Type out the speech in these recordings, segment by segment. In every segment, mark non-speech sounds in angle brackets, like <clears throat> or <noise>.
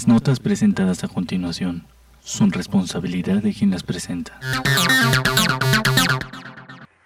Las notas presentadas a continuación son responsabilidad de quien las presenta.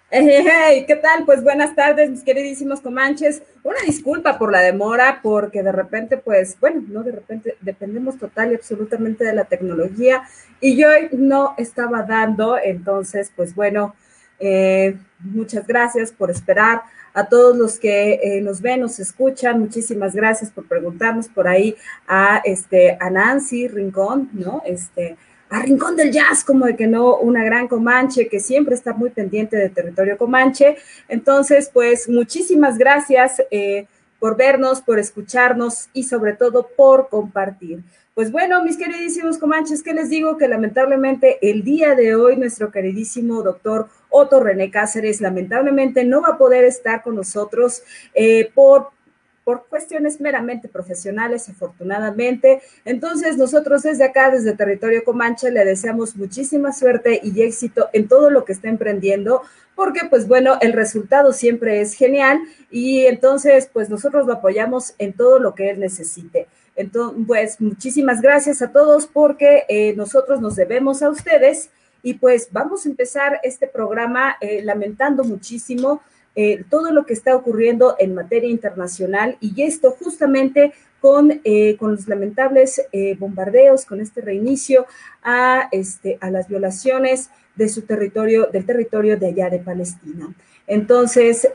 Hey, ¿qué tal? Pues buenas tardes, mis queridísimos comanches. Una disculpa por la demora, porque de repente, pues, bueno, no de repente, dependemos total y absolutamente de la tecnología y yo no estaba dando, entonces, pues bueno, eh, muchas gracias por esperar a todos los que eh, nos ven, nos escuchan, muchísimas gracias por preguntarnos por ahí a, este, a Nancy Rincón, ¿no? Este, a Rincón del Jazz, como de que no, una gran Comanche que siempre está muy pendiente del territorio Comanche. Entonces, pues muchísimas gracias eh, por vernos, por escucharnos y sobre todo por compartir. Pues bueno, mis queridísimos comanches, ¿qué les digo? Que lamentablemente el día de hoy nuestro queridísimo doctor Otto René Cáceres lamentablemente no va a poder estar con nosotros eh, por por cuestiones meramente profesionales, afortunadamente. Entonces, nosotros desde acá, desde Territorio Comanche, le deseamos muchísima suerte y éxito en todo lo que está emprendiendo, porque pues bueno, el resultado siempre es genial y entonces pues nosotros lo apoyamos en todo lo que él necesite. Entonces, pues muchísimas gracias a todos porque eh, nosotros nos debemos a ustedes y pues vamos a empezar este programa eh, lamentando muchísimo eh, todo lo que está ocurriendo en materia internacional y esto justamente con, con los lamentables bombardeos, con este reinicio a, este, a las violaciones de su territorio, del territorio de allá de Palestina. Entonces,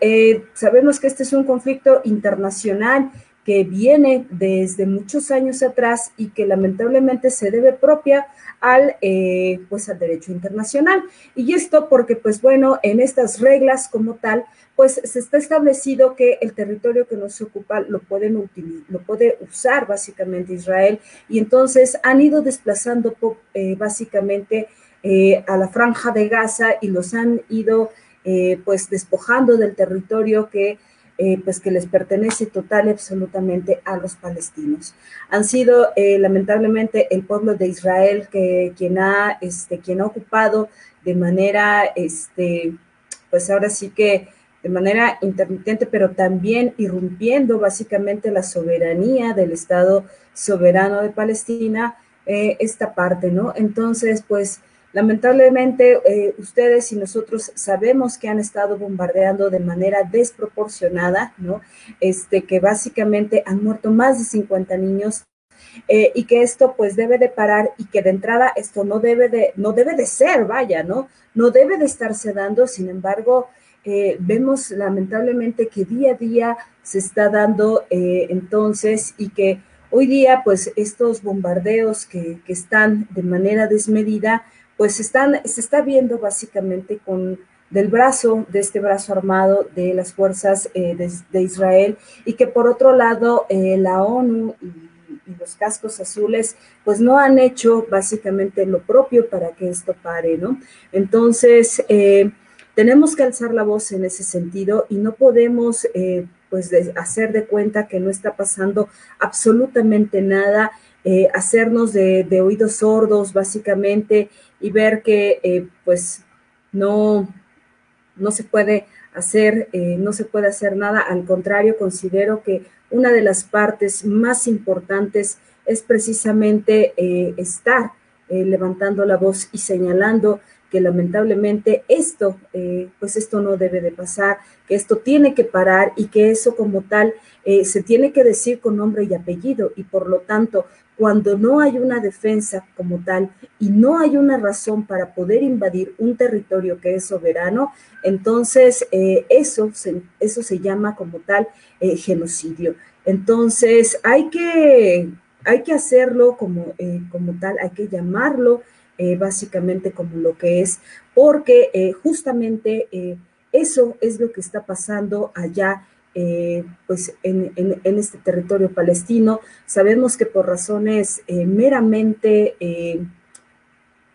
sabemos que este es un conflicto internacional que viene desde muchos años atrás y que lamentablemente se debe propia al, eh, pues al derecho internacional. Y esto porque, pues bueno, en estas reglas como tal, pues se está establecido que el territorio que nos ocupa lo, pueden lo puede usar básicamente Israel y entonces han ido desplazando eh, básicamente eh, a la franja de Gaza y los han ido pues despojando del territorio que eh, pues que les pertenece total y absolutamente a los palestinos. Han sido eh, lamentablemente el pueblo de Israel que quien ha, este, quien ha ocupado de manera, este, pues ahora sí que de manera intermitente, pero también irrumpiendo básicamente la soberanía del Estado soberano de Palestina, eh, esta parte, ¿no? Entonces, pues Lamentablemente, eh, ustedes y nosotros sabemos que han estado bombardeando de manera desproporcionada, ¿no? Este, que básicamente han muerto más de 50 niños eh, y que esto pues debe de parar y que de entrada esto no debe de, no debe de ser, vaya, ¿no? No debe de estarse dando, sin embargo, eh, vemos lamentablemente que día a día se está dando entonces y que hoy día pues estos bombardeos que, que están de manera desmedida, pues están, se está viendo básicamente con del brazo, de este brazo armado de las fuerzas eh, de, Israel, y que por otro lado eh, la ONU y, los cascos azules, pues no han hecho básicamente lo propio para que esto pare, ¿no? Entonces, eh, tenemos que alzar la voz en ese sentido y no podemos, pues, hacer de cuenta que no está pasando absolutamente nada hacernos de, oídos sordos básicamente y ver que eh, pues no, no se puede hacer, eh, no se puede hacer nada. Al contrario, considero que una de las partes más importantes es precisamente estar levantando la voz y señalando que lamentablemente esto, pues esto no debe de pasar, que esto tiene que parar y que eso como tal se tiene que decir con nombre y apellido y por lo tanto cuando no hay una defensa como tal y no hay una razón para poder invadir un territorio que es soberano, entonces eh, eso, se, eso se llama como tal eh, genocidio. Entonces hay que, hay que hacerlo como, eh, como tal, hay que llamarlo básicamente como lo que es, porque justamente eso es lo que está pasando allá eh, pues en, este territorio palestino. Sabemos que por razones eh, meramente eh,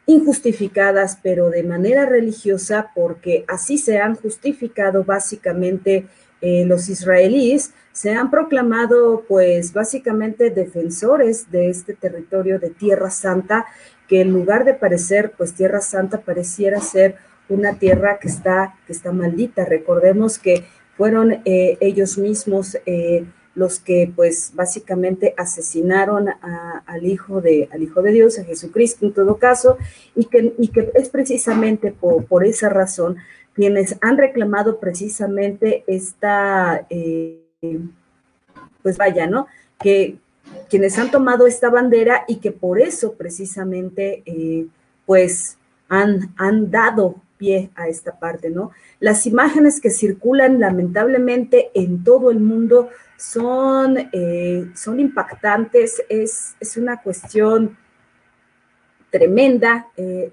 injustificadas, pero de manera religiosa, porque así se han justificado básicamente los israelíes, se han proclamado pues básicamente defensores de este territorio de Tierra Santa, que en lugar de parecer pues Tierra Santa pareciera ser una tierra que está, que está maldita. Recordemos que fueron eh, ellos mismos eh, los que pues básicamente asesinaron al, hijo de, al Hijo de Dios, a Jesucristo en todo caso, y que, y que es precisamente por, esa razón quienes han reclamado precisamente esta, eh, pues vaya, ¿no? Que quienes han tomado esta bandera y que por eso precisamente pues han, han dado pie a esta parte, ¿no? Las imágenes que circulan lamentablemente en todo el mundo son, eh, son impactantes, es, es, una cuestión tremenda. Eh,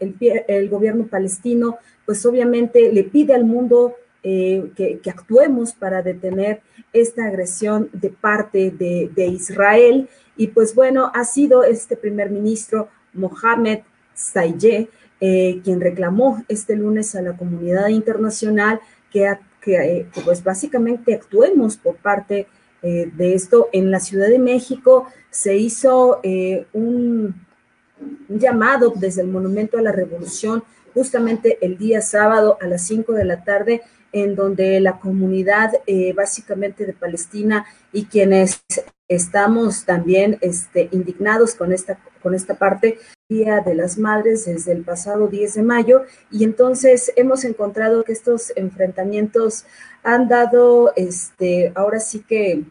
el, gobierno palestino, pues obviamente le pide al mundo eh, que, actuemos para detener esta agresión de parte de, de Israel. Y pues bueno, ha sido este primer ministro Mohamed Sayeh eh, quien reclamó este lunes a la comunidad internacional que, eh, pues básicamente actuemos por parte eh, de esto. En la Ciudad de México se hizo un, llamado desde el Monumento a la Revolución justamente el día sábado a las 5 de la tarde en donde la comunidad básicamente de Palestina y quienes estamos también este, indignados con esta, con esta parte, Día de las Madres desde el pasado 10 de mayo y entonces hemos encontrado que estos enfrentamientos han dado, este, ahora sí que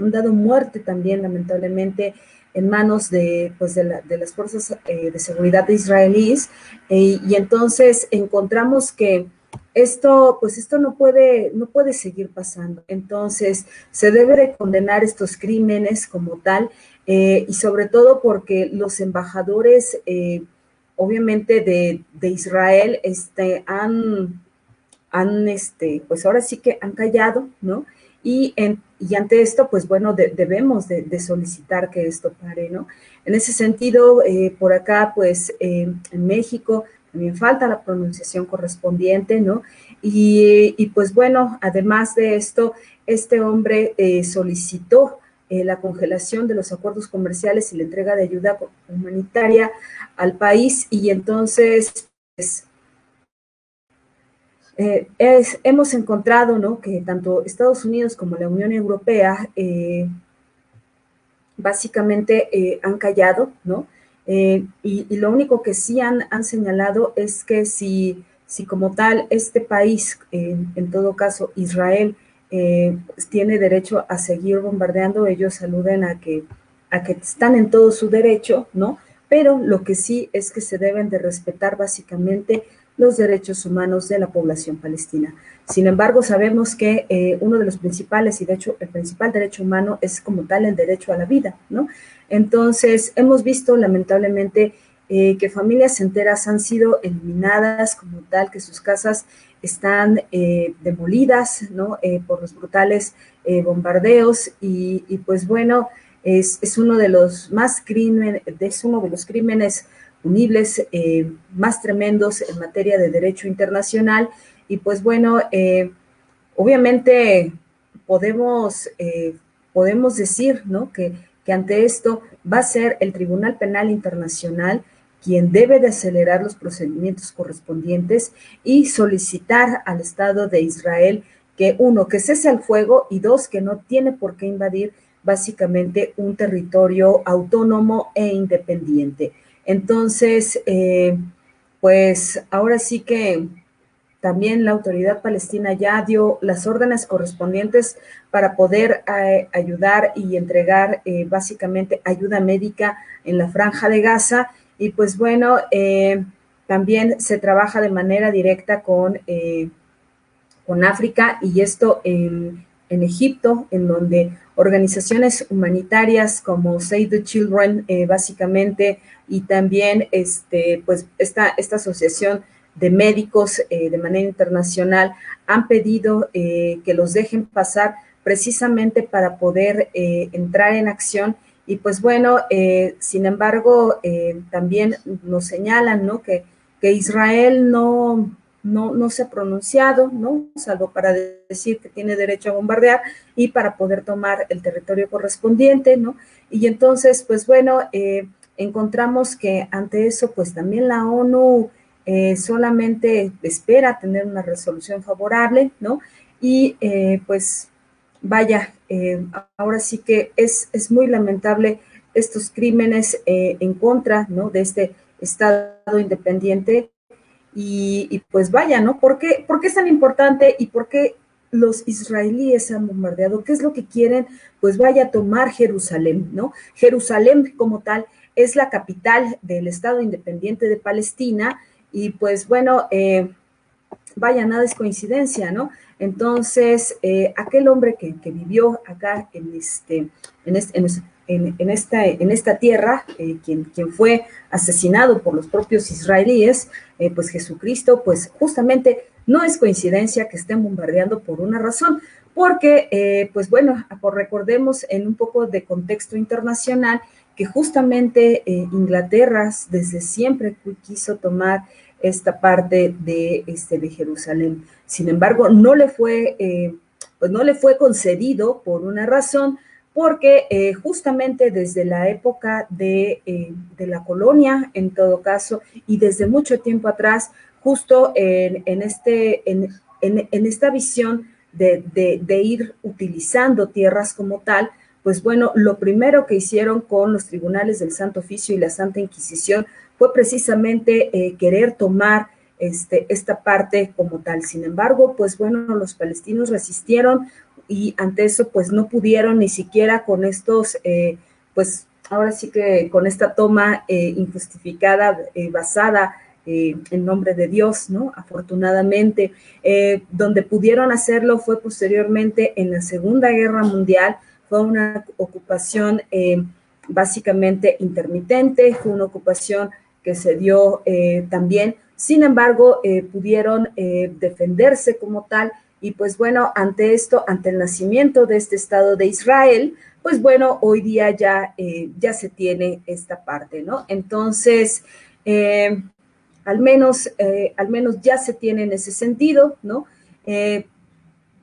han dado muerte también lamentablemente en manos de, pues de, las fuerzas eh, de seguridad israelíes eh, y entonces encontramos que esto, pues esto no puede, no puede seguir pasando. Entonces, se debe de condenar estos crímenes como tal eh, y sobre todo porque los embajadores, eh, obviamente de, Israel, este, han, han, este, pues ahora sí que han callado, ¿no? Y, en, y ante esto, pues bueno, debemos de, solicitar que esto pare, ¿no? En ese sentido, eh, por acá, pues en México, también falta la pronunciación correspondiente, ¿no? Y, pues bueno, además de esto, este hombre eh, solicitó eh, la congelación de los acuerdos comerciales y la entrega de ayuda humanitaria al país y entonces pues, eh, hemos encontrado ¿no? que tanto Estados Unidos como la Unión Europea básicamente han callado, ¿no? Eh, y, lo único que sí han, han señalado es que si, si, como tal este país, en todo caso Israel, eh, tiene derecho a seguir bombardeando, ellos aluden a que, a que están en todo su derecho, ¿no? Pero lo que sí es que se deben de respetar básicamente los derechos humanos de la población palestina. Sin embargo, sabemos que eh, uno de los principales, y de hecho el principal derecho humano es como tal el derecho a la vida, ¿no? Entonces, hemos visto lamentablemente eh, que familias enteras han sido eliminadas como tal, que sus casas están eh, demolidas, ¿no? por los brutales bombardeos y, y, pues bueno, es, es, uno de los más crímenes, es uno de los crímenes punibles eh, más tremendos en materia de derecho internacional. Y pues bueno, eh, obviamente podemos, eh, podemos decir ¿no? que, que ante esto va a ser el Tribunal Penal Internacional quien debe de acelerar los procedimientos correspondientes y solicitar al Estado de Israel que uno, que cese el fuego y dos, que no tiene por qué invadir básicamente un territorio autónomo e independiente. Entonces, eh, pues ahora sí que también la autoridad palestina ya dio las órdenes correspondientes para poder eh, ayudar y entregar eh, básicamente ayuda médica en la franja de Gaza. Y pues bueno, también se trabaja de manera directa con, con África y esto en, en Egipto, en donde organizaciones humanitarias como Save the Children, eh, básicamente, y también este, pues esta, esta asociación de médicos eh, de manera internacional han pedido eh, que los dejen pasar precisamente para poder entrar en acción. Y pues bueno, sin embargo, también nos señalan, ¿no? Que, que Israel no, no, no se ha pronunciado, ¿no? Salvo para decir que tiene derecho a bombardear y para poder tomar el territorio correspondiente, ¿no? Y entonces, pues bueno, eh, encontramos que ante eso, pues también la ONU eh, solamente espera tener una resolución favorable, ¿no? Y eh, pues vaya, ahora sí que es, es muy lamentable estos crímenes en contra, ¿no? De este Estado independiente y, pues vaya, ¿no? ¿Por qué, ¿Por qué es tan importante y por qué los israelíes han bombardeado? ¿Qué es lo que quieren? Pues vaya a tomar Jerusalén, ¿no? Jerusalén como tal es la capital del Estado Independiente de Palestina y pues bueno, eh, vaya, nada es coincidencia, ¿no? Entonces, eh, aquel hombre que, vivió acá en este, en este, en esta, en esta tierra, eh, quien, fue asesinado por los propios israelíes, eh, pues Jesucristo, pues justamente no es coincidencia que estén bombardeando por una razón, porque, pues bueno, recordemos en un poco de contexto internacional que justamente Inglaterra desde siempre quiso tomar esta parte de, este, de Jerusalén. Sin embargo, no le fue, pues no le fue concedido por una razón, porque eh, justamente desde la época de, eh, de, la colonia, en todo caso, y desde mucho tiempo atrás, justo en, en este, en, en, esta visión de, de, ir utilizando tierras como tal, pues bueno, lo primero que hicieron con los tribunales del Santo Oficio y la Santa Inquisición fue precisamente eh, querer tomar este, esta parte como tal. Sin embargo, pues bueno, los palestinos resistieron, y ante eso pues no pudieron ni siquiera con estos, eh, pues ahora sí que con esta toma eh, injustificada basada en nombre de Dios, ¿no? Afortunadamente, donde pudieron hacerlo fue posteriormente en la Segunda Guerra Mundial, fue una ocupación básicamente intermitente, fue una ocupación que se dio también, sin embargo, pudieron defenderse como tal y pues bueno, ante esto, ante el nacimiento de este Estado de Israel, pues bueno, hoy día ya, eh, ya se tiene esta parte, ¿no? Entonces, eh, al, menos, eh, al menos ya se tiene en ese sentido, ¿no?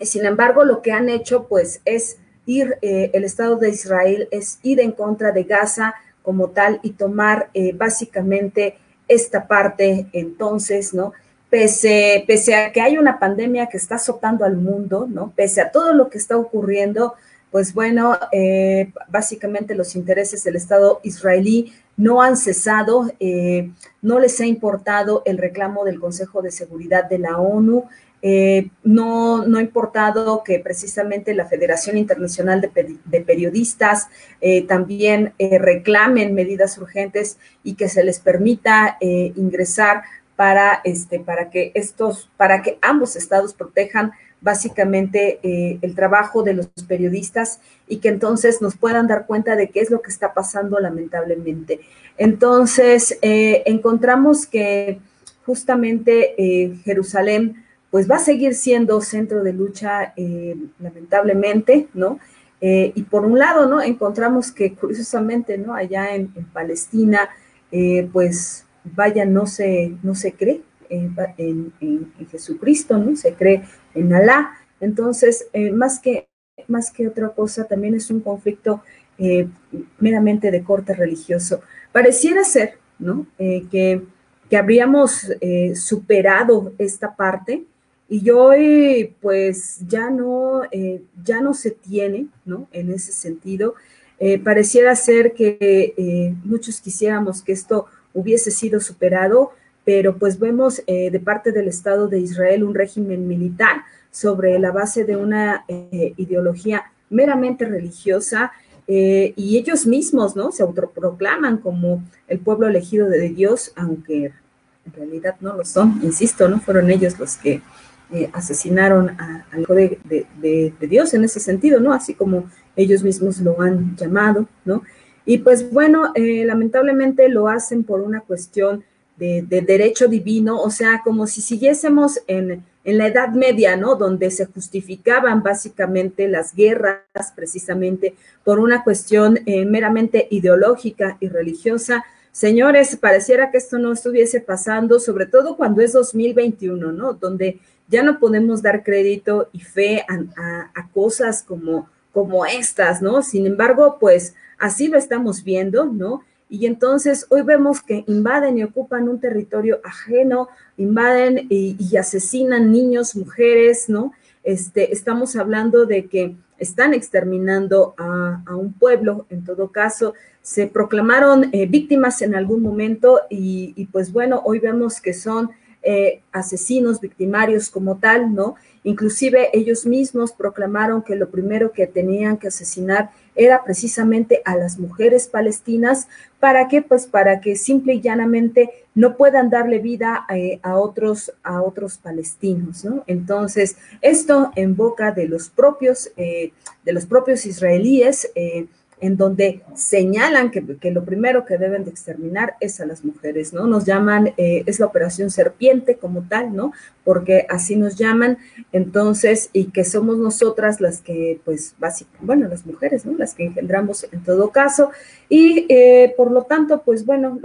sin embargo, lo que han hecho, pues, es ir, el Estado de Israel es ir en contra de Gaza como tal y tomar básicamente esta parte entonces, ¿no? pese, a que hay una pandemia que está azotando al mundo, ¿no? Pese a todo lo que está ocurriendo, pues bueno, eh, básicamente los intereses del Estado israelí no han cesado, eh, no les ha importado el reclamo del Consejo de Seguridad de la ONU, eh, no, no ha importado que precisamente la Federación Internacional de, Periodistas también reclamen medidas urgentes y que se les permita ingresar para, este, para que estos, para que ambos estados protejan básicamente eh, el trabajo de los periodistas y que entonces nos puedan dar cuenta de qué es lo que está pasando lamentablemente. Entonces, eh, encontramos que justamente eh, Jerusalén pues va a seguir siendo centro de lucha lamentablemente, ¿no? y por un lado, ¿no? Encontramos que curiosamente, ¿no? Allá en, en Palestina, pues vaya, no se, no se cree en, Jesucristo, ¿no? Se cree en Alá. Entonces, eh, más, que, más que otra cosa, también es un conflicto eh, meramente de corte religioso. Pareciera ser, ¿no? Eh, que, que, habríamos superado esta parte y hoy, pues, ya no, ya no se tiene, ¿no? En ese sentido. pareciera ser que muchos quisiéramos que esto hubiese sido superado, pero pues vemos eh, de parte del Estado de Israel un régimen militar sobre la base de una eh, ideología meramente religiosa eh, y ellos mismos, ¿no? Se autoproclaman como el pueblo elegido de Dios, aunque en realidad no lo son, insisto, ¿no? Fueron ellos los que asesinaron al hijo de, de, Dios en ese sentido, ¿no? Así como ellos mismos lo han llamado, ¿no? Y pues bueno, eh, lamentablemente lo hacen por una cuestión de, derecho divino, o sea, como si siguiésemos en, en la Edad Media, ¿no? Donde se justificaban básicamente las guerras precisamente por una cuestión eh, meramente ideológica y religiosa. Señores, pareciera que esto no estuviese pasando, sobre todo cuando es 2021, ¿no? Donde ya no podemos dar crédito y fe a, cosas como, como estas, ¿no? Sin embargo, pues así lo estamos viendo, ¿no? Y entonces hoy vemos que invaden y ocupan un territorio ajeno, invaden y, asesinan niños, mujeres, ¿no? Este, estamos hablando de que están exterminando a, un pueblo, en todo caso, se proclamaron eh, víctimas en algún momento y, pues bueno, hoy vemos que son eh, asesinos, victimarios como tal, ¿no? Inclusive ellos mismos proclamaron que lo primero que tenían que asesinar era precisamente a las mujeres palestinas. ¿Para qué? Pues para que simple y llanamente no puedan darle vida eh, a, otros, a otros palestinos, ¿no? Entonces, esto en boca de los propios, eh, de los propios israelíes, en donde señalan que, lo primero que deben de exterminar es a las mujeres, ¿no? Nos llaman, eh, es la operación serpiente como tal, ¿no? Porque así nos llaman, entonces, y que somos nosotras las que, pues, básicamente, bueno, las mujeres, ¿no? Las que engendramos en todo caso, y eh, por lo tanto, pues, bueno,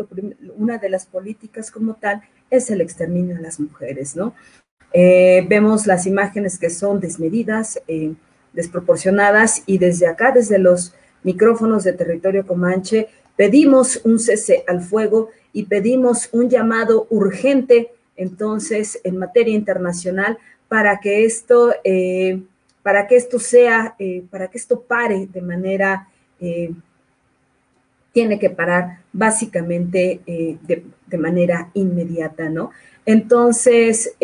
una de las políticas como tal es el exterminio de las mujeres, ¿no? Eh, vemos las imágenes que son desmedidas, desproporcionadas, y desde acá, desde los micrófonos de territorio comanche, pedimos un cese al fuego y pedimos un llamado urgente entonces en materia internacional para que esto, eh, para que esto sea, eh, para que esto pare de manera, eh, tiene que parar básicamente de, de, manera inmediata, ¿no? Entonces,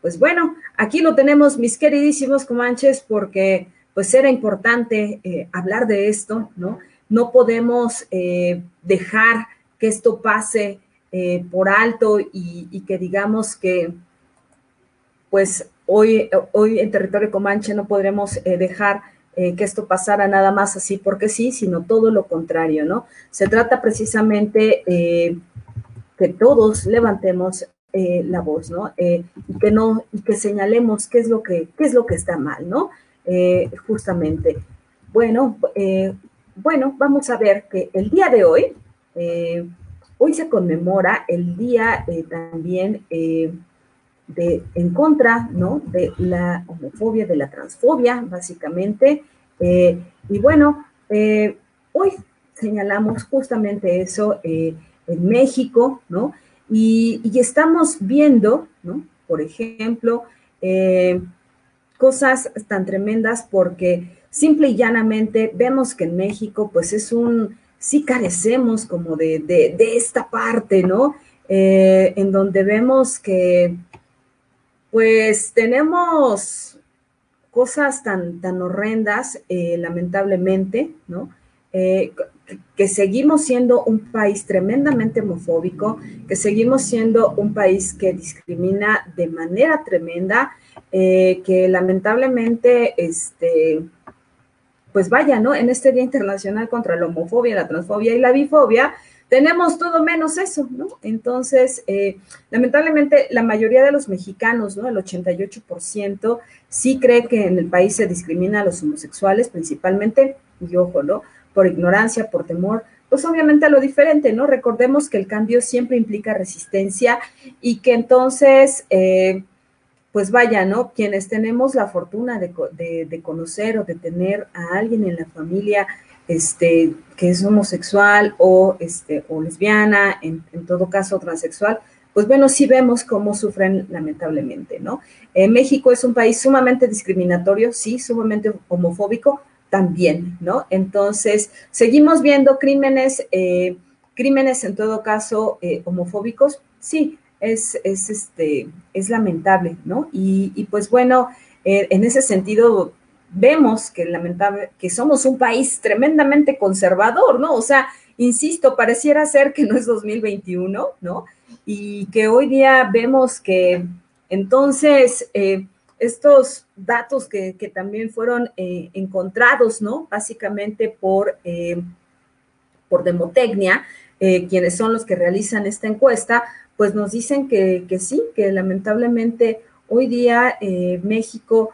pues bueno, aquí lo tenemos, mis queridísimos comanches, porque pues era importante eh, hablar de esto, ¿no? No podemos eh, dejar que esto pase eh, por alto y, que digamos que, pues hoy, hoy en territorio comanche no podremos dejar que esto pasara nada más así porque sí, sino todo lo contrario, ¿no? Se trata precisamente que todos levantemos la voz, ¿no? y que no, y que señalemos qué es lo que, qué es lo que está mal, ¿no? Eh, justamente. Bueno, eh, bueno, vamos a ver que el día de hoy, eh, hoy se conmemora el día también de en contra, ¿no? De la homofobia, de la transfobia, básicamente. y bueno, hoy señalamos justamente eso en México, ¿no? Y, y, estamos viendo, ¿no? Por ejemplo, cosas tan tremendas porque simple y llanamente vemos que en México pues es un, sí carecemos como de, esta parte, ¿no? Eh, en donde vemos que pues tenemos cosas tan, tan horrendas, eh, lamentablemente, ¿no? Eh, que seguimos siendo un país tremendamente homofóbico, que seguimos siendo un país que discrimina de manera tremenda, eh, que lamentablemente, este, pues vaya, ¿no? En este Día Internacional contra la Homofobia, la Transfobia y la Bifobia, tenemos todo menos eso, ¿no? Entonces, eh, lamentablemente, la mayoría de los mexicanos, ¿no? El 88% sí cree que en el país se discrimina a los homosexuales, principalmente, y ojo, ¿no? Por ignorancia, por temor, pues obviamente a lo diferente, ¿no? Recordemos que el cambio siempre implica resistencia y que entonces, eh, pues vaya, ¿no? Quienes tenemos la fortuna de, conocer o de tener a alguien en la familia este, que es homosexual o, este, o lesbiana, en, todo caso transexual, pues bueno, sí vemos cómo sufren lamentablemente, ¿no? Eh, México es un país sumamente discriminatorio, sí, sumamente homofóbico también, ¿no? Entonces, seguimos viendo crímenes, eh, crímenes en todo caso eh, homofóbicos, sí, es, es, este, es lamentable, ¿no? Y, pues bueno, eh, en ese sentido vemos que lamentable, que somos un país tremendamente conservador, ¿no? O sea, insisto, pareciera ser que no es 2021, ¿no? Y que hoy día vemos que entonces eh, estos datos que, también fueron eh, encontrados, ¿no? Básicamente por, por Demotecnia, quienes son los que realizan esta encuesta, pues nos dicen que, sí, que lamentablemente Hoy día México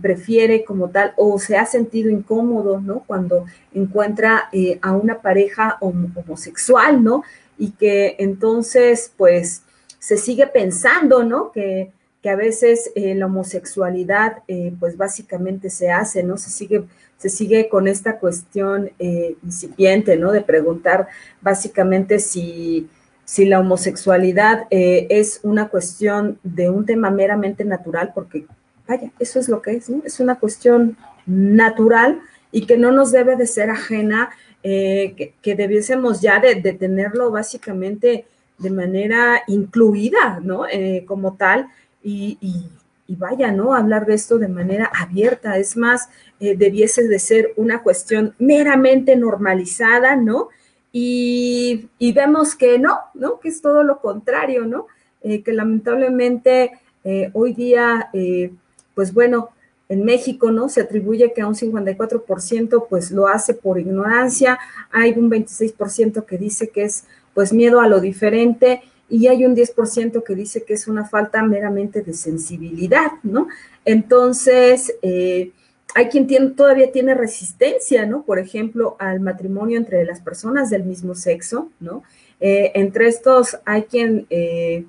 prefiere como tal o se ha sentido incómodo, ¿no? Cuando encuentra a una pareja homosexual, ¿no? Y que entonces, pues, se sigue pensando, ¿no? Que, que a veces la homosexualidad, pues, básicamente se hace, ¿no? Se sigue se sigue con esta cuestión eh, incipiente, ¿no? De preguntar básicamente si, si la homosexualidad eh, es una cuestión de un tema meramente natural, porque, vaya, eso es lo que es, ¿no? Es una cuestión natural y que no nos debe de ser ajena, eh, que, debiésemos ya de, tenerlo básicamente de manera incluida, ¿no? como tal, y, y vaya, ¿no? Hablar de esto de manera abierta, es más, eh, debiese de ser una cuestión meramente normalizada, ¿no? Y, vemos que no, ¿no? Que es todo lo contrario, ¿no? Eh, que lamentablemente eh, hoy día, pues bueno, en México, ¿no? Se atribuye que a un 54% pues lo hace por ignorancia, hay un 26% que dice que es pues miedo a lo diferente y hay un 10% que dice que es una falta meramente de sensibilidad, ¿no? Entonces, eh, hay quien todavía tiene resistencia, ¿no? Por ejemplo, al matrimonio entre las personas del mismo sexo, ¿no? Eh, entre estos hay quien, eh,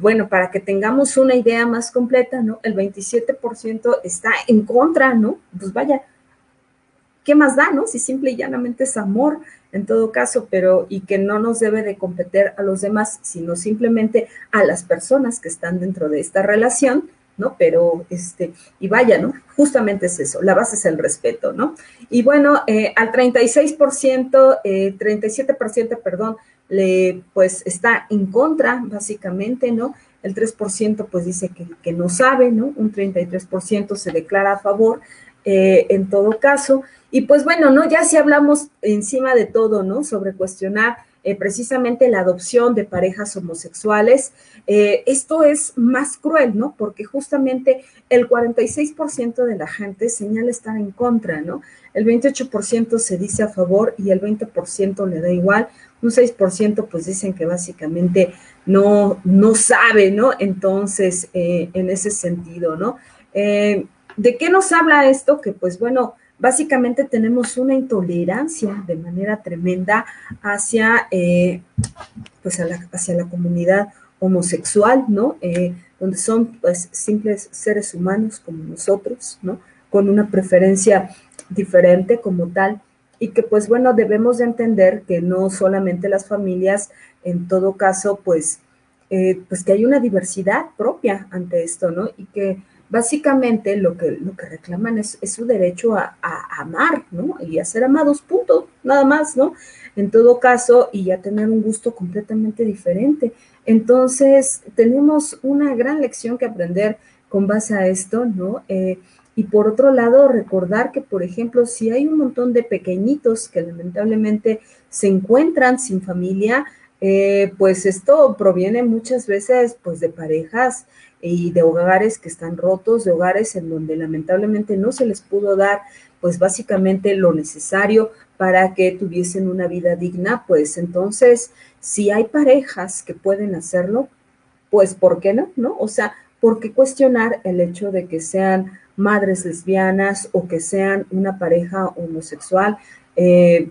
bueno, para que tengamos una idea más completa, ¿no? El 27% está en contra, ¿no? Pues vaya, ¿qué más da, no? Si simple y llanamente es amor en todo caso, pero y que no nos debe de competir a los demás, sino simplemente a las personas que están dentro de esta relación, ¿no? Pero, este, y vaya, ¿no? Justamente es eso, la base es el respeto, ¿no? Y bueno, eh, al 36%, eh, 37%, perdón, le, pues está en contra, básicamente, ¿no? El 3% pues dice que, que no sabe, ¿no? Un 33% se declara a favor, eh, en todo caso. Y pues bueno, ¿no? Ya si hablamos encima de todo, ¿no? Sobre cuestionar eh, precisamente la adopción de parejas homosexuales, eh, esto es más cruel, ¿no? Porque justamente el 46% de la gente señala estar en contra, ¿no? El 28% se dice a favor y el 20% le da igual. Un 6% pues dicen que básicamente no, no sabe, ¿no? Entonces, en ese sentido, ¿no? ¿De qué nos habla esto? Que pues bueno, básicamente tenemos una intolerancia de manera tremenda hacia, eh, pues la, hacia la comunidad homosexual, ¿no? Eh, donde son pues simples seres humanos como nosotros, ¿no? Con una preferencia diferente como tal y que pues bueno, debemos de entender que no solamente las familias, en todo caso, pues, eh, pues que hay una diversidad propia ante esto, ¿no? Y que básicamente lo que, lo que reclaman es, su derecho a, amar, ¿no? Y a ser amados, punto, nada más, ¿no? En todo caso, y a tener un gusto completamente diferente. Entonces, tenemos una gran lección que aprender con base a esto, ¿no? Eh, y por otro lado, recordar que, por ejemplo, si hay un montón de pequeñitos que lamentablemente se encuentran sin familia, eh, pues esto proviene muchas veces pues de parejas y de hogares que están rotos, de hogares en donde lamentablemente no se les pudo dar pues básicamente lo necesario para que tuviesen una vida digna, pues entonces si hay parejas que pueden hacerlo, pues ¿por qué no? ¿No? O sea, ¿por qué cuestionar el hecho de que sean madres lesbianas o que sean una pareja homosexual eh,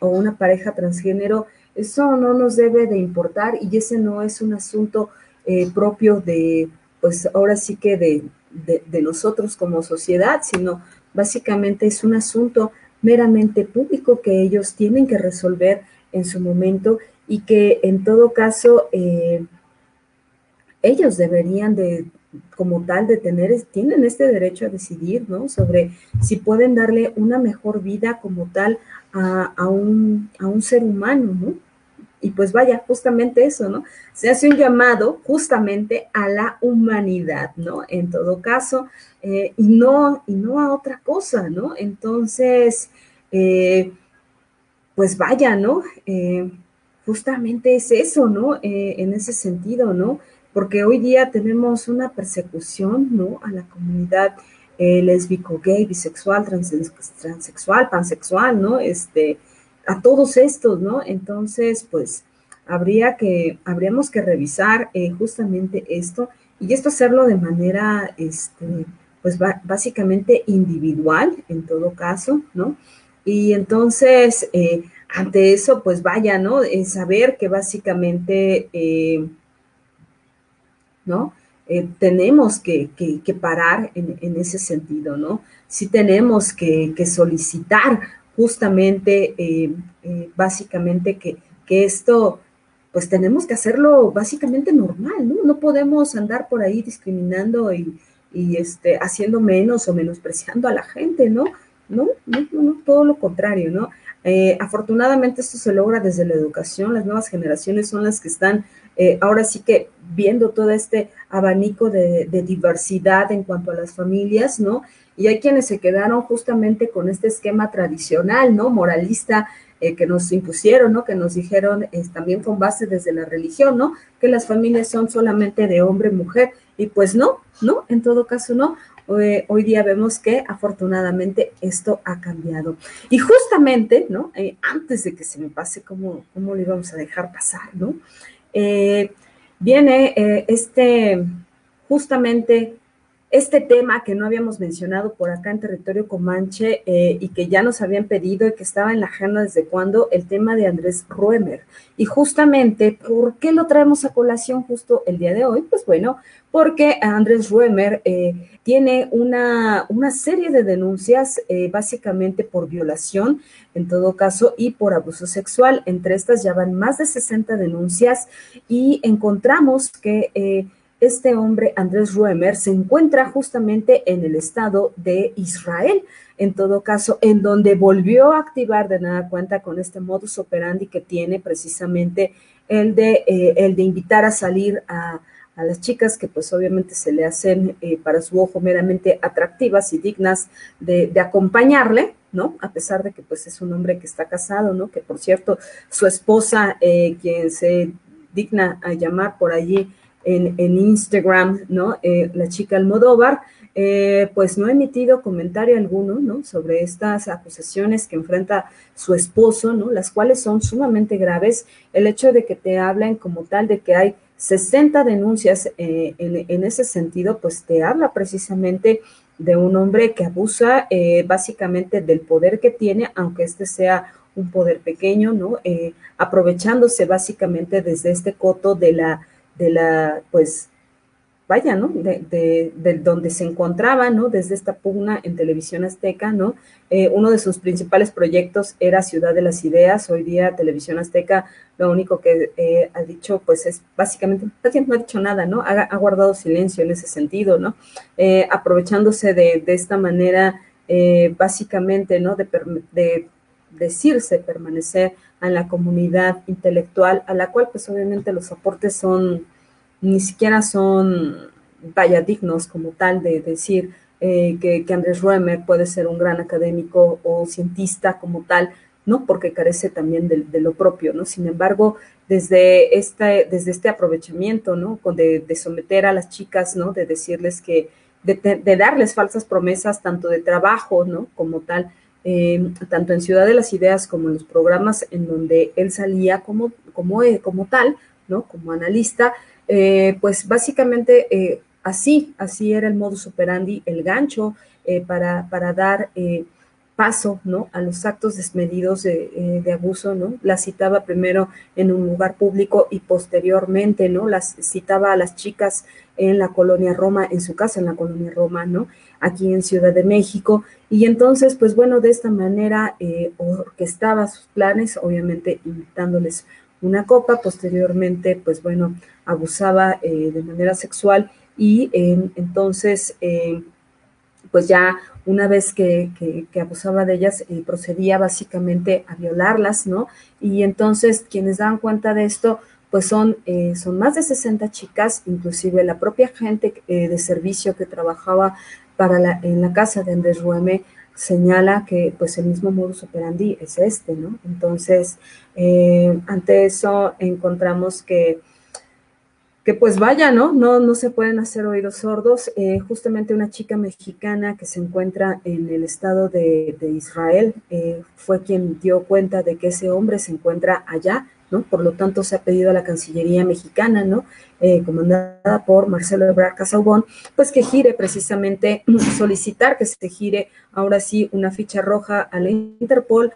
o una pareja transgénero? Eso no nos debe de importar y ese no es un asunto eh, propio de, pues ahora sí que de, de, nosotros como sociedad, sino básicamente es un asunto meramente público que ellos tienen que resolver en su momento y que en todo caso eh, ellos deberían de, como tal, de tener, tienen este derecho a decidir, ¿no? Sobre si pueden darle una mejor vida como tal a, a, un, a un ser humano, ¿no? Y pues vaya, justamente eso, ¿no? Se hace un llamado justamente a la humanidad, ¿no? En todo caso, eh, y, no, y no a otra cosa, ¿no? Entonces, eh, pues vaya, ¿no? Eh, justamente es eso, ¿no? en ese sentido, ¿no? Porque hoy día tenemos una persecución, ¿no? A la comunidad lésbico, gay, bisexual, transexual, pansexual, ¿no? Este, a todos estos, ¿no? Entonces, pues habría que, habríamos que revisar eh, justamente esto Y esto hacerlo de manera, este, pues básicamente individual en todo caso, ¿no? Y entonces, eh, ante eso, pues vaya, ¿no? saber que básicamente, eh, ¿no? Tenemos que, parar en, ese sentido, ¿no? Sí tenemos que, solicitar justamente, básicamente, que, que esto pues tenemos que hacerlo básicamente normal, ¿no? No podemos andar por ahí discriminando y, este, haciendo menos o menospreciando a la gente, ¿no? No, no, no, todo lo contrario, ¿no? Eh, afortunadamente esto se logra desde la educación, las nuevas generaciones son las que están eh, ahora sí que viendo todo este abanico de, diversidad en cuanto a las familias, ¿no? Y hay quienes se quedaron justamente con este esquema tradicional, ¿no? Moralista eh, que nos impusieron, ¿no? Que nos dijeron también con base desde la religión, ¿no? Que las familias son solamente de hombre, mujer, y pues no, ¿no? En todo caso, no. Hoy, día vemos que afortunadamente esto ha cambiado. Y justamente, ¿no? Eh, antes de que se me pase, ¿cómo, cómo lo íbamos a dejar pasar, ¿no? Eh, viene este, justamente este tema que no habíamos mencionado por acá en territorio Comanche eh, y que ya nos habían pedido y que estaba en la agenda desde cuando, el tema de Andrés Ruemer. Y justamente, ¿por qué lo traemos a colación justo el día de hoy? Pues bueno, porque Andrés Ruemer eh, tiene una, una, serie de denuncias eh, básicamente por violación, en todo caso, y por abuso sexual. Entre estas ya van más de 60 denuncias y encontramos que este hombre, Andrés Ruemer, se encuentra justamente en el estado de Israel, en todo caso, en donde volvió a activar de nada cuenta con este modus operandi que tiene precisamente el de, eh, el de invitar a salir a, las chicas que pues obviamente se le hacen eh, para su ojo meramente atractivas y dignas de, acompañarle, ¿no? A pesar de que pues es un hombre que está casado, ¿no? Que por cierto, su esposa, eh, quien se digna a llamar por allí en, Instagram, ¿no? Eh, la chica Almodóvar, eh, pues no ha emitido comentario alguno, ¿no? Sobre estas acusaciones que enfrenta su esposo, ¿no? Las cuales son sumamente graves. El hecho de que te hablen como tal de que hay 60 denuncias eh, en, ese sentido, pues te habla precisamente de un hombre que abusa básicamente del poder que tiene, aunque este sea un poder pequeño, ¿no? aprovechándose básicamente desde este coto de la de la, pues, vaya, ¿no? De, de, donde se encontraba, ¿no? Desde esta pugna en televisión azteca, ¿no? Eh, uno de sus principales proyectos era Ciudad de las Ideas. Hoy día Televisión Azteca lo único que eh, ha dicho, pues es básicamente, no ha dicho nada, ¿no? Ha, guardado silencio en ese sentido, ¿no? Eh, aprovechándose de, de, esta manera, básicamente, ¿no? De, de decirse permanecer en la comunidad intelectual, a la cual pues obviamente los aportes son, ni siquiera son, vaya, dignos como tal de decir eh, que, Andrés Ruemer puede ser un gran académico o cientista como tal, ¿no? Porque carece también de, lo propio, ¿no? Sin embargo, desde este, desde este aprovechamiento, ¿no? De, de someter a las chicas, ¿no? De decirles que, de, de, darles falsas promesas tanto de trabajo, ¿no? Como tal, eh, tanto en Ciudad de las Ideas como en los programas en donde él salía como, como, eh, como tal, ¿no? Como analista, eh, pues básicamente así, así era el modus operandi, el gancho para, para, dar paso, ¿no? A los actos desmedidos de, de, abuso, ¿no? La citaba primero en un lugar público y posteriormente, ¿no? Las citaba a las chicas en la colonia Roma, en su casa en la colonia Roma, ¿no? Aquí en Ciudad de México. Y entonces, pues bueno, de esta manera eh, orquestaba sus planes, obviamente invitándoles una copa, posteriormente, pues bueno, abusaba eh, de manera sexual y entonces, eh, pues ya una vez que, que, abusaba de ellas, procedía básicamente a violarlas, ¿no? Y entonces quienes dan cuenta de esto, pues son, eh, son más de 60 chicas, inclusive la propia gente eh, de servicio que trabajaba para la, en la casa de Andrés Rueme señala que pues el mismo modus operandi es este, ¿no? Entonces, eh, ante eso encontramos que, que pues vaya, ¿no? No, no se pueden hacer oídos sordos. justamente una chica mexicana que se encuentra en el estado de, Israel fue quien dio cuenta de que ese hombre se encuentra allá ¿no? Por lo tanto, se ha pedido a la Cancillería mexicana, ¿no? Eh, comandada por Marcelo Ebrard Casaubon, pues que gire precisamente, <clears throat> solicitar que se gire ahora sí una ficha roja a la Interpol,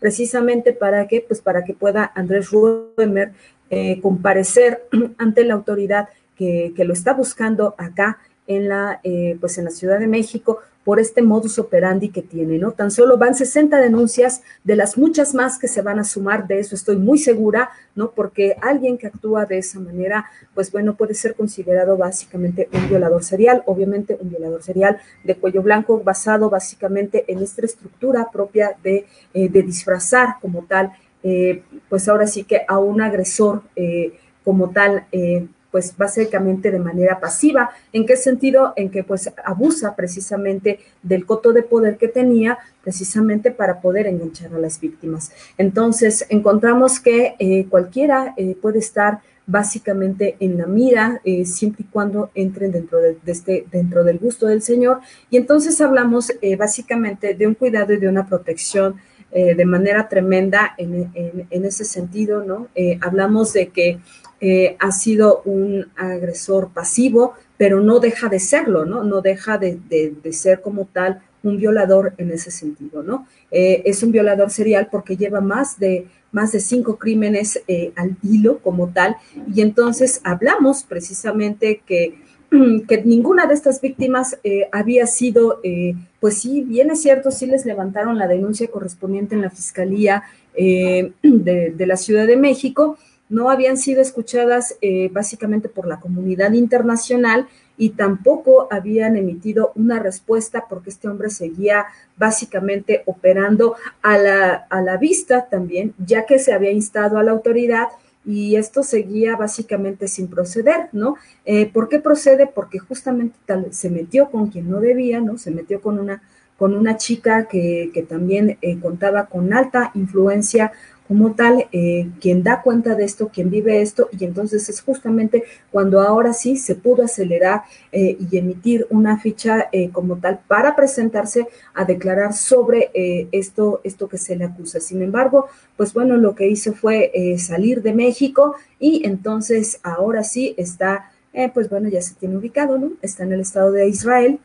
precisamente para que, pues para que pueda Andrés Ruemer eh, comparecer <clears throat> ante la autoridad que, lo está buscando acá en la, eh, pues en la Ciudad de México por este modus operandi que tiene, ¿no? Tan solo van 60 denuncias de las muchas más que se van a sumar, de eso estoy muy segura, ¿no? Porque alguien que actúa de esa manera, pues bueno, puede ser considerado básicamente un violador serial, obviamente un violador serial de cuello blanco, basado básicamente en esta estructura propia de, eh, de disfrazar como tal, eh, pues ahora sí que a un agresor eh, como tal, eh, pues básicamente de manera pasiva. ¿En qué sentido? En que pues abusa precisamente del coto de poder que tenía precisamente para poder enganchar a las víctimas. Entonces, encontramos que cualquiera puede estar básicamente en la mira, siempre y cuando entren dentro, de, este, dentro del gusto del Señor. Y entonces hablamos básicamente de un cuidado y de una protección eh, de manera tremenda en, en, ese sentido, ¿no? hablamos de que eh, ha sido un agresor pasivo, pero no deja de serlo, ¿no? No deja de, de, ser como tal un violador en ese sentido, ¿no? Eh, es un violador serial porque lleva más de, más de cinco crímenes eh, al hilo como tal, y entonces hablamos precisamente que, <clears throat> que ninguna de estas víctimas eh, había sido, eh, pues sí, bien es cierto, sí les levantaron la denuncia correspondiente en la Fiscalía <clears throat> de, de la Ciudad de México, no habían sido escuchadas eh, básicamente por la comunidad internacional y tampoco habían emitido una respuesta porque este hombre seguía básicamente operando a la, a la vista también, ya que se había instado a la autoridad y esto seguía básicamente sin proceder, ¿no? Eh, ¿Por qué procede? Porque justamente tal, se metió con quien no debía, ¿no? Se metió con una, con una chica que, que también eh, contaba con alta influencia como tal, eh, quien da cuenta de esto, quien vive esto, y entonces es justamente cuando ahora sí se pudo acelerar eh, y emitir una ficha eh, como tal para presentarse a declarar sobre eh, esto, esto que se le acusa. Sin embargo, pues bueno, lo que hizo fue eh, salir de México y entonces ahora sí está, pues bueno, ya se tiene ubicado, ¿no? Está en el estado de Israel,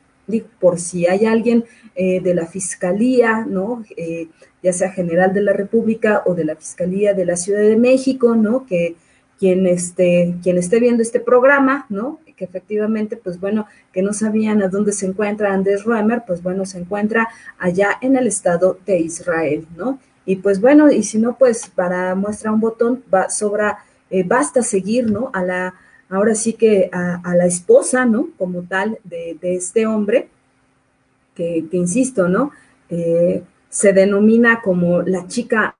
por si hay alguien de la fiscalía, ¿no? ya sea general de la República o de la Fiscalía de la Ciudad de México, ¿no? Que quien esté, quien esté viendo este programa, ¿no? Que efectivamente, pues bueno, que no sabían a dónde se encuentra Andrés Roemer, pues bueno, se encuentra allá en el estado de Israel, ¿no? Y pues bueno, y si no, pues para muestra un botón, va, sobra, eh, basta seguir, ¿no? A la, ahora sí que a, la esposa, ¿no? Como tal de, este hombre, que, insisto, ¿no? Eh, se denomina como la chica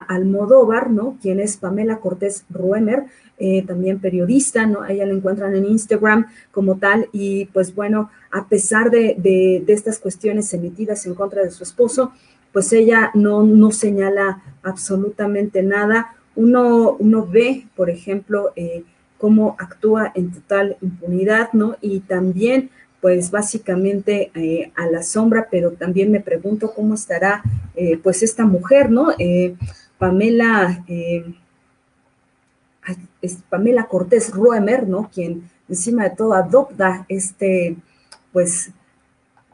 Almodóvar, ¿no? Quien es Pamela Cortés Ruemer, eh, también periodista, ¿no? Ella la encuentran en Instagram como tal y pues bueno, a pesar de, estas cuestiones emitidas en contra de su esposo, pues ella no, no señala absolutamente nada. Uno, uno ve, por ejemplo, eh, cómo actúa en total impunidad, ¿no? Y también pues básicamente eh, a la sombra, pero también me pregunto cómo estará eh, pues esta mujer, ¿no? Eh, Pamela, Pamela Cortés Ruemer, ¿no? Quien encima de todo adopta este, pues,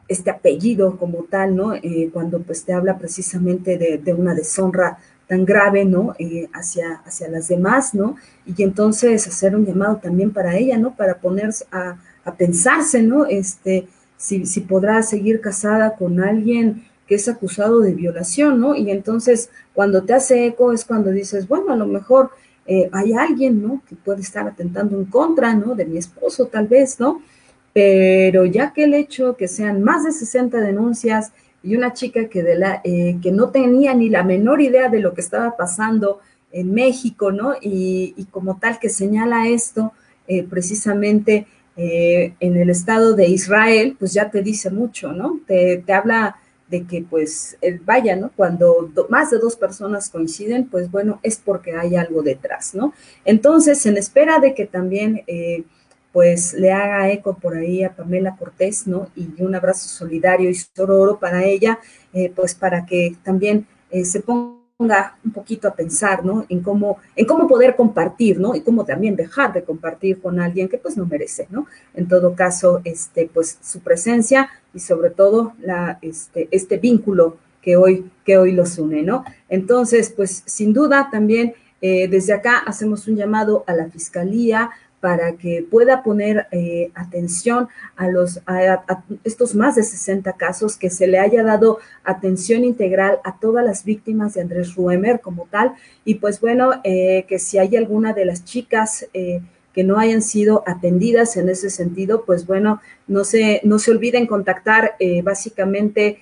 este apellido como tal, ¿no? cuando pues te habla precisamente de, de una deshonra tan grave, ¿no? Eh, hacia, hacia las demás, ¿no? Y entonces hacer un llamado también para ella, ¿no? Para ponerse a, a pensarse, ¿no? Este, si, si, podrá seguir casada con alguien que es acusado de violación, ¿no? Y entonces cuando te hace eco es cuando dices, bueno, a lo mejor eh, hay alguien, ¿no? Que puede estar atentando en contra, ¿no? De mi esposo, tal vez, ¿no? Pero ya que el hecho que sean más de 60 denuncias, y una chica que, de la, eh, que no tenía ni la menor idea de lo que estaba pasando en México, ¿no? Y, como tal que señala esto eh, precisamente eh, en el estado de Israel, pues ya te dice mucho, ¿no? Te, habla de que pues vaya, ¿no? Cuando do, más de dos personas coinciden, pues bueno, es porque hay algo detrás, ¿no? Entonces, en espera de que también pues le haga eco por ahí a Pamela Cortés, ¿no? Y un abrazo solidario y sororo para ella, eh, pues para que también eh, se ponga un poquito a pensar, ¿no? En cómo, en cómo poder compartir, ¿no? Y cómo también dejar de compartir con alguien que pues no merece, ¿no? En todo caso, este, pues su presencia y sobre todo este, este vínculo que hoy, que hoy los une, ¿no? Entonces, pues sin duda también eh, desde acá hacemos un llamado a la Fiscalía, para que pueda poner eh, atención a, los, a, estos más de 60 casos, que se le haya dado atención integral a todas las víctimas de Andrés Ruemer como tal, y pues bueno, eh, que si hay alguna de las chicas eh, que no hayan sido atendidas en ese sentido, pues bueno, no se, no se olviden contactar básicamente.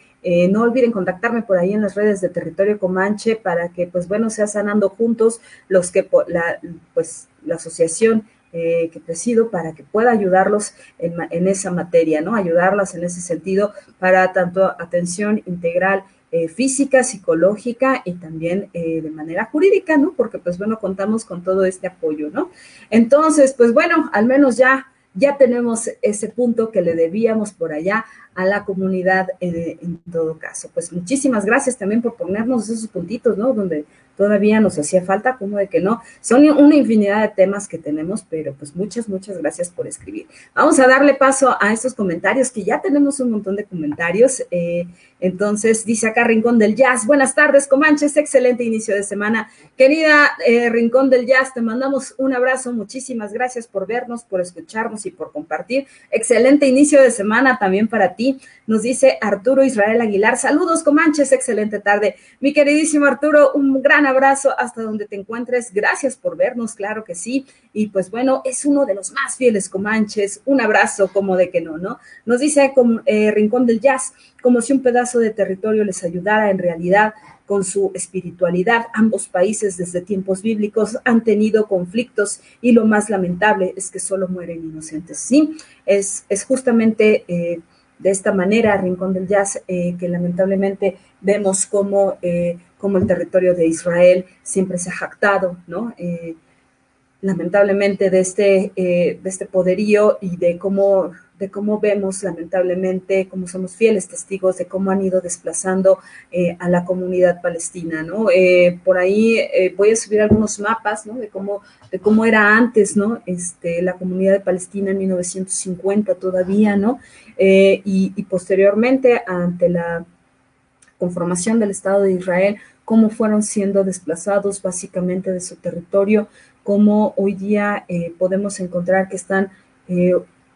no olviden contactarme por ahí en las redes de Territorio Comanche para que, pues bueno, sea sanando juntos los que, la, pues, la asociación eh, que presido para que pueda ayudarlos en, esa materia, ¿no? Ayudarlas en ese sentido para tanto atención integral eh, física, psicológica y también eh, de manera jurídica, ¿no? Porque pues bueno, contamos con todo este apoyo, ¿no? Entonces, pues bueno, al menos ya ya tenemos ese punto que le debíamos por allá a la comunidad en todo caso. Pues muchísimas gracias también por ponernos esos puntitos, ¿no? Donde todavía nos hacía falta, como de que no. Son una infinidad de temas que tenemos, pero pues muchas, muchas gracias por escribir. Vamos a darle paso a estos comentarios, que ya tenemos un montón de comentarios. Eh, entonces, dice acá Rincón del Jazz, buenas tardes, Comanches, excelente inicio de semana. Querida eh, Rincón del Jazz, te mandamos un abrazo, muchísimas gracias por vernos, por escucharnos y por compartir. Excelente inicio de semana también para ti. Nos dice Arturo Israel Aguilar, saludos Comanches, excelente tarde. Mi queridísimo Arturo, un gran abrazo hasta donde te encuentres. Gracias por vernos, claro que sí. Y pues bueno, es uno de los más fieles Comanches. Un abrazo, como de que no, ¿no? Nos dice eh, Rincón del Jazz, como si un pedazo de territorio les ayudara en realidad con su espiritualidad. Ambos países desde tiempos bíblicos han tenido conflictos y lo más lamentable es que solo mueren inocentes. Sí, es, es justamente... Eh, de esta manera, Rincón del Jazz, eh, que lamentablemente vemos como, eh, como, el territorio de Israel siempre se ha jactado, ¿no? Eh, lamentablemente de este, de este poderío y de cómo de cómo vemos lamentablemente, cómo somos fieles testigos de cómo han ido desplazando eh, a la comunidad palestina, ¿no? Eh, por ahí eh, voy a subir algunos mapas. De cómo, de cómo era antes, ¿no? Este, la comunidad de Palestina en 1950 todavía, ¿no? Y, posteriormente, ante la conformación del Estado de Israel, cómo fueron siendo desplazados básicamente de su territorio, cómo hoy día podemos encontrar que están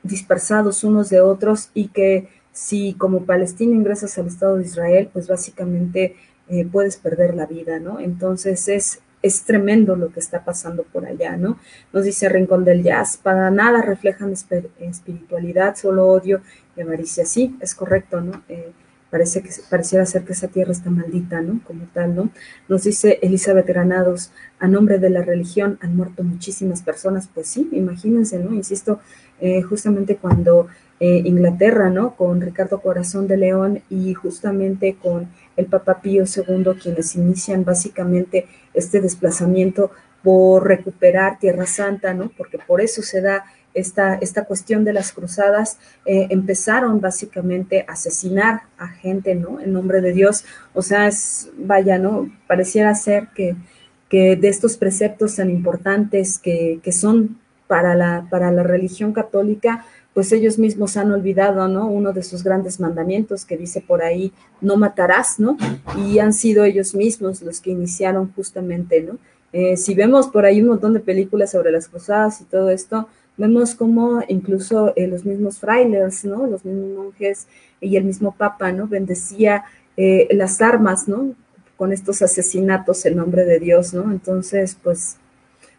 dispersados unos de otros y que si como palestino ingresas al Estado de Israel, pues básicamente eh, puedes perder la vida, ¿no? Entonces es, es tremendo lo que está pasando por allá, ¿no? Nos dice Rincón del Jazz, para nada reflejan espiritualidad, solo odio y avaricia. Sí, es correcto, ¿no? Eh, parece que pareciera ser que esa tierra está maldita, ¿no? Como tal, ¿no? Nos dice Elizabeth Granados, a nombre de la religión han muerto muchísimas personas, pues sí, imagínense, ¿no? Insisto, eh, justamente cuando eh, Inglaterra, ¿no? Con Ricardo Corazón de León y justamente con el Papa Pío II, quienes inician básicamente este desplazamiento por recuperar Tierra Santa, ¿no? Porque por eso se da esta, esta cuestión de las cruzadas, eh, empezaron básicamente a asesinar a gente, ¿no? En nombre de Dios. O sea, es, vaya, ¿no? Pareciera ser que, que de estos preceptos tan importantes que, que son para la, para la religión católica, pues ellos mismos han olvidado, ¿no? Uno de sus grandes mandamientos que dice por ahí, no matarás, ¿no? Y han sido ellos mismos los que iniciaron justamente, ¿no? Eh, si vemos por ahí un montón de películas sobre las cruzadas y todo esto, vemos como incluso eh, los mismos frailes, ¿no? Los mismos monjes y el mismo papa, ¿no? Bendecía eh, las armas, ¿no? Con estos asesinatos en nombre de Dios, ¿no? Entonces, pues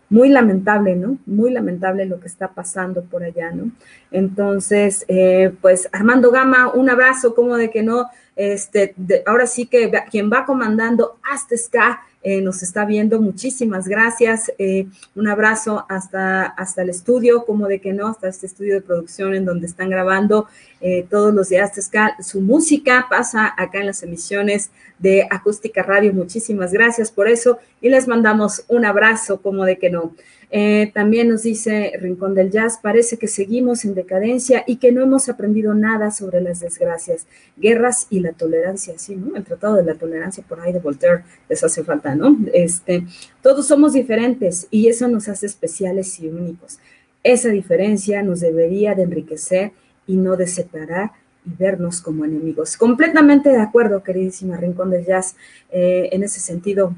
muy lamentable, ¿no? Muy lamentable lo que está pasando por allá, ¿no? Entonces, eh, pues Armando Gama, un abrazo, como de que no, este, ahora sí que quien va comandando hasta SCA eh, nos está viendo. Muchísimas gracias. Eh, un abrazo hasta, hasta el estudio, como de que no, hasta este estudio de producción en donde están grabando eh, todos los días. Su música pasa acá en las emisiones de Acústica Radio. Muchísimas gracias por eso y les mandamos un abrazo, como de que no. Eh, también nos dice Rincón del Jazz, parece que seguimos en decadencia y que no hemos aprendido nada sobre las desgracias, guerras y la tolerancia, sí, ¿no? El Tratado de la Tolerancia por ahí de Voltaire les hace falta, ¿no? Este, todos somos diferentes y eso nos hace especiales y únicos. Esa diferencia nos debería de enriquecer y no de separar y vernos como enemigos. Completamente de acuerdo, queridísima Rincón del Jazz. Eh, en ese sentido,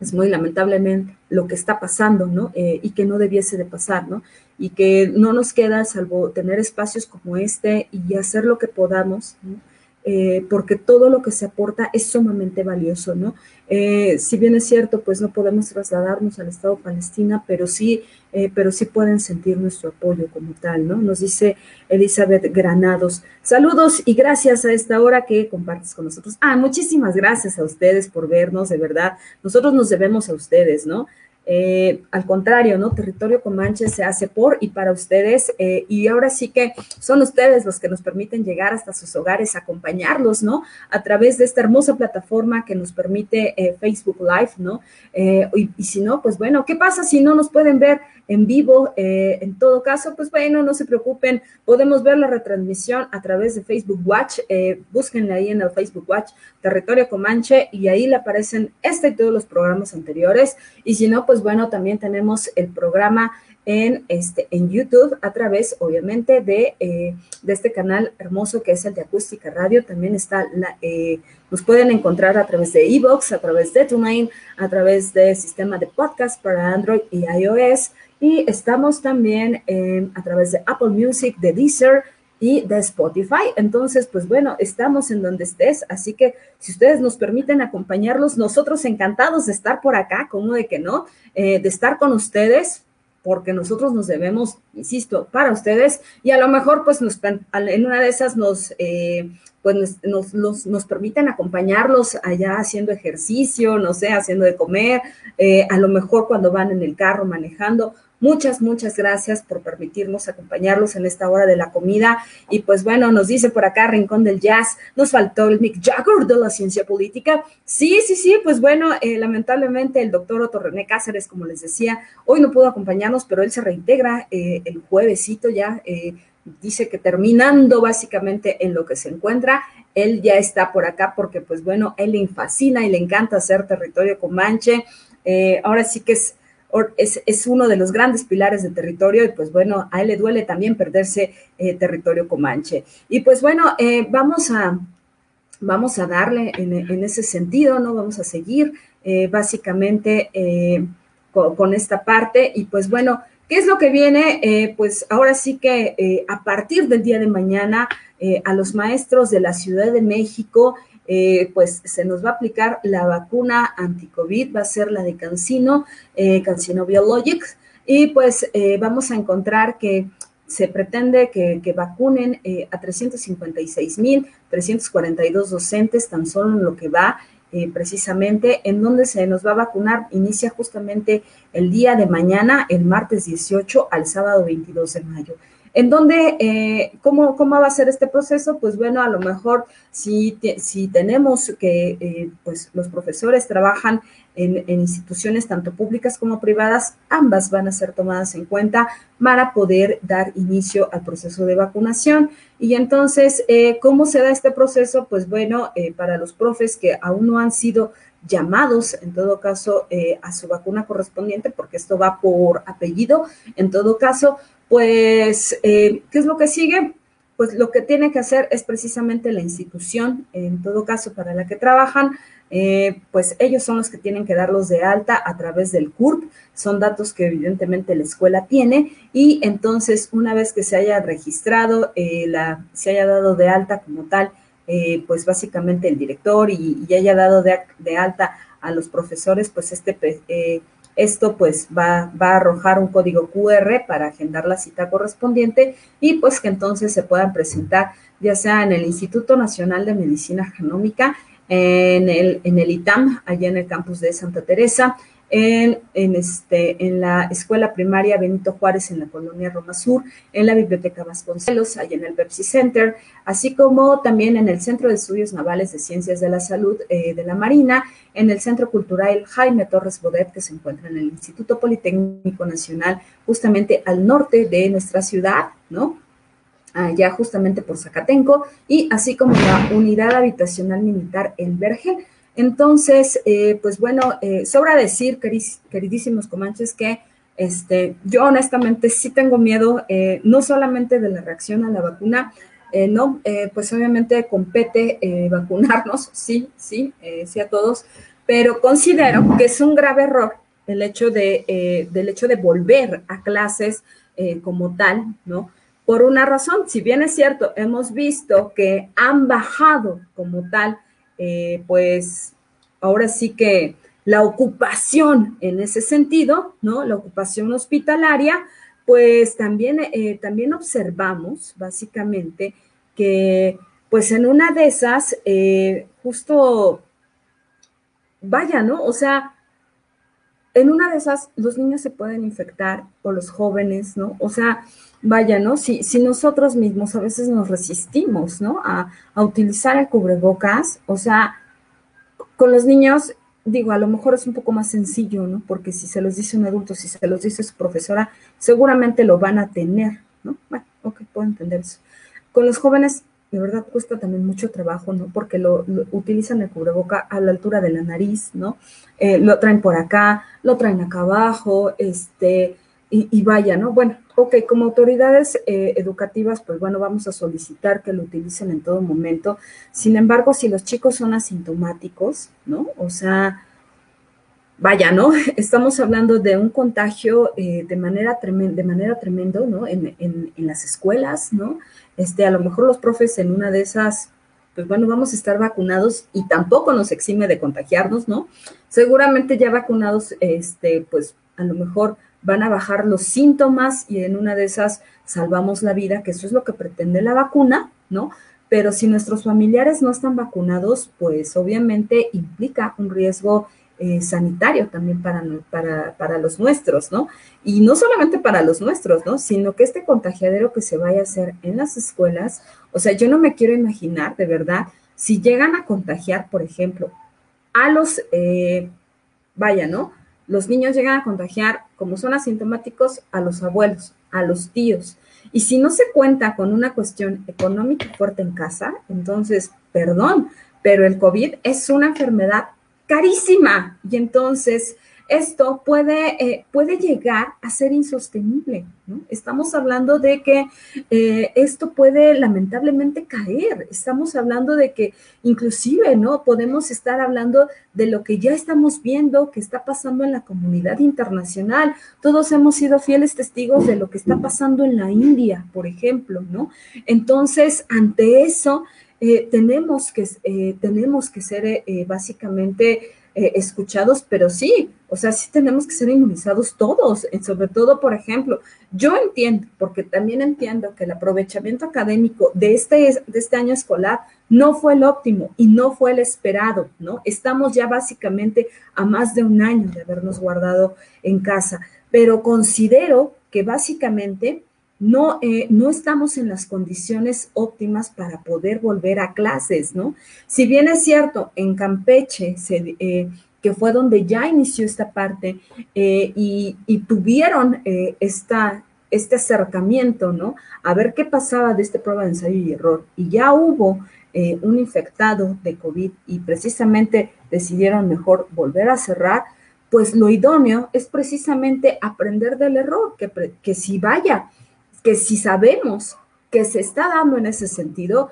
es muy lamentablemente lo que está pasando, ¿no? Eh, y que no debiese de pasar, ¿no? Y que no nos queda salvo tener espacios como este y hacer lo que podamos, ¿no? Eh, porque todo lo que se aporta es sumamente valioso, ¿no? Eh, si bien es cierto, pues no podemos trasladarnos al Estado Palestina, pero sí, eh, pero sí pueden sentir nuestro apoyo como tal, ¿no? Nos dice Elizabeth Granados. Saludos y gracias a esta hora que compartes con nosotros. Ah, muchísimas gracias a ustedes por vernos, de verdad. Nosotros nos debemos a ustedes, ¿no? Eh, al contrario, ¿no? Territorio Comanche se hace por y para ustedes eh, y ahora sí que son ustedes los que nos permiten llegar hasta sus hogares, acompañarlos, ¿no? A través de esta hermosa plataforma que nos permite eh, Facebook Live, ¿no? Y, y, si no, pues bueno, ¿qué pasa si no nos pueden ver en vivo? en todo caso, pues bueno, no se preocupen, podemos ver la retransmisión a través de Facebook Watch, búsquenle ahí en el Facebook Watch Territorio Comanche y ahí le aparecen este y todos los programas anteriores y si no, pues bueno, también tenemos el programa en, este, en YouTube a través, obviamente, de, eh, de este canal hermoso que es el de Acústica Radio. También está, la, eh, nos pueden encontrar a través de Evox, a través de TuneIn, a través del sistema de podcast para Android y iOS. Y estamos también a través de Apple Music, de Deezer, y de Spotify. Entonces, pues bueno, estamos en donde estés, así que si ustedes nos permiten acompañarlos, nosotros encantados de estar por acá, como de que no, eh, de estar con ustedes, porque nosotros nos debemos, insisto, para ustedes y a lo mejor pues nos, en una de esas nos, eh, pues nos, nos, nos, permiten acompañarlos allá haciendo ejercicio, no sé, haciendo de comer, eh, a lo mejor cuando van en el carro manejando, Muchas, muchas gracias por permitirnos acompañarlos en esta hora de la comida. Y pues bueno, nos dice por acá Rincón del Jazz, nos faltó el Mick Jagger de la ciencia política. Sí, sí, sí, pues bueno, eh, lamentablemente el doctor Otto René Cáceres, como les decía, hoy no pudo acompañarnos, pero él se reintegra eh, el juevesito ya. Eh, dice que terminando básicamente en lo que se encuentra, él ya está por acá porque pues bueno, él le fascina y le encanta hacer territorio comanche. ahora sí que es es, uno de los grandes pilares de territorio y pues bueno, a él le duele también perderse eh, territorio comanche. Y pues bueno, eh, vamos, a, vamos a darle en, ese sentido, ¿no? Vamos a seguir eh, básicamente con, esta parte y pues bueno, ¿qué es lo que viene? pues ahora sí que a partir del día de mañana a los maestros de la Ciudad de México, eh, pues se nos va a aplicar la vacuna anti-COVID, va a ser la de Cancino, eh, Cancino Biologics, y pues eh, vamos a encontrar que se pretende que, vacunen eh, a 356.342 docentes, tan solo en lo que va precisamente, en donde se nos va a vacunar, inicia justamente el día de mañana, el martes 18 al sábado 22 de mayo. ¿En dónde, eh, cómo, cómo va a ser este proceso? Pues bueno, a lo mejor si, si tenemos que, eh, pues los profesores trabajan en, instituciones tanto públicas como privadas, ambas van a ser tomadas en cuenta para poder dar inicio al proceso de vacunación. Y entonces, eh, ¿cómo se da este proceso? Pues bueno, para los profes que aún no han sido llamados, en todo caso, a su vacuna correspondiente, porque esto va por apellido, en todo caso, pues, eh, ¿qué es lo que sigue? Pues lo que tiene que hacer es precisamente la institución, en todo caso para la que trabajan, eh, pues ellos son los que tienen que darlos de alta a través del CURP, son datos que evidentemente la escuela tiene y entonces una vez que se haya registrado, eh, se haya dado de alta como tal, pues básicamente el director y, haya dado de, de, alta a los profesores, pues este esto pues va, va, a arrojar un código QR para agendar la cita correspondiente y pues que entonces se puedan presentar ya sea en el Instituto Nacional de Medicina Genómica, en el, en el ITAM, allá en el campus de Santa Teresa, en, este, en la escuela primaria Benito Juárez en la colonia Roma Sur, en la biblioteca Vasconcelos, allá en el Pepsi Center, así como también en el Centro de Estudios Navales de Ciencias de la Salud eh, de la Marina, en el Centro Cultural Jaime Torres Bodet, que se encuentra en el Instituto Politécnico Nacional, justamente al norte de nuestra ciudad, ¿no? Allá justamente por Zacatenco, y así como la Unidad Habitacional Militar El Vergel, entonces, eh, pues bueno, eh, sobra decir, queridísimos comanches, que este, yo honestamente sí tengo miedo, eh, no solamente de la reacción a la vacuna, no, pues obviamente compete <laughs> vacunarnos, sí, sí, sí a todos, pero considero que es un grave error el hecho de, del hecho de volver a clases como tal, ¿no? Por una razón, si bien es cierto, hemos visto que han bajado como tal eh, pues ahora sí que la ocupación en ese sentido, ¿no? La ocupación hospitalaria, pues también, eh, también observamos básicamente que pues en una de esas, eh, justo, vaya, ¿no? O sea, en una de esas los niños se pueden infectar o los jóvenes, ¿no? O sea, vaya, ¿no? Si, si nosotros mismos a veces nos resistimos, ¿no? A, utilizar el cubrebocas, o sea, con los niños, digo, a lo mejor es un poco más sencillo, ¿no? Porque si se los dice un adulto, si se los dice su profesora, seguramente lo van a tener, ¿no? Bueno, ok, puedo entender eso. Con los jóvenes, de verdad cuesta también mucho trabajo, ¿no? Porque lo, utilizan el cubreboca a la altura de la nariz, ¿no? Eh, lo traen por acá, lo traen acá abajo, este, y, vaya, ¿no? Bueno, ok, como autoridades eh, educativas, pues bueno, vamos a solicitar que lo utilicen en todo momento. Sin embargo, si los chicos son asintomáticos, ¿no? O sea, vaya, ¿no? <laughs> Estamos hablando de un contagio eh, de manera tremenda, de manera tremendo, ¿no? En, en, en, las escuelas, ¿no? Este, a lo mejor los profes en una de esas, pues bueno, vamos a estar vacunados y tampoco nos exime de contagiarnos, ¿no? Seguramente ya vacunados, este, pues a lo mejor van a bajar los síntomas y en una de esas salvamos la vida, que eso es lo que pretende la vacuna, ¿no? Pero si nuestros familiares no están vacunados, pues obviamente implica un riesgo eh, sanitario también para, para, para, los nuestros, ¿no? Y no solamente para los nuestros, ¿no? Sino que este contagiadero que se vaya a hacer en las escuelas, o sea, yo no me quiero imaginar, de verdad, si llegan a contagiar, por ejemplo, a los, eh, vaya, ¿no? Los niños llegan a contagiar, como son asintomáticos, a los abuelos, a los tíos. Y si no se cuenta con una cuestión económica fuerte en casa, entonces, perdón, pero el COVID es una enfermedad carísima. Y entonces esto puede, eh, puede llegar a ser insostenible. Estamos hablando de que eh, esto puede lamentablemente caer. Estamos hablando de que inclusive no podemos estar hablando de lo que ya estamos viendo que está pasando en la comunidad internacional. Todos hemos sido fieles testigos de lo que está pasando en la India, por ejemplo, ¿no? Entonces, ante eso, eh, tenemos, que, tenemos que ser básicamente eh, escuchados, pero sí, o sea, sí tenemos que ser inmunizados todos, sobre todo, por ejemplo, yo entiendo, porque también entiendo que el aprovechamiento académico de este, de este año escolar no fue el óptimo y no fue el esperado, ¿no? Estamos ya básicamente a más de un año de habernos guardado en casa, pero considero que básicamente no, eh, no estamos en las condiciones óptimas para poder volver a clases, ¿no? Si bien es cierto, en Campeche, eh, que fue donde ya inició esta parte, eh, y, tuvieron esta, este acercamiento, ¿no? A ver qué pasaba de este prueba de ensayo y error, y ya hubo un infectado de COVID y precisamente decidieron mejor volver a cerrar, pues lo idóneo es precisamente aprender del error, que, que si vaya, que si sabemos que se está dando en ese sentido,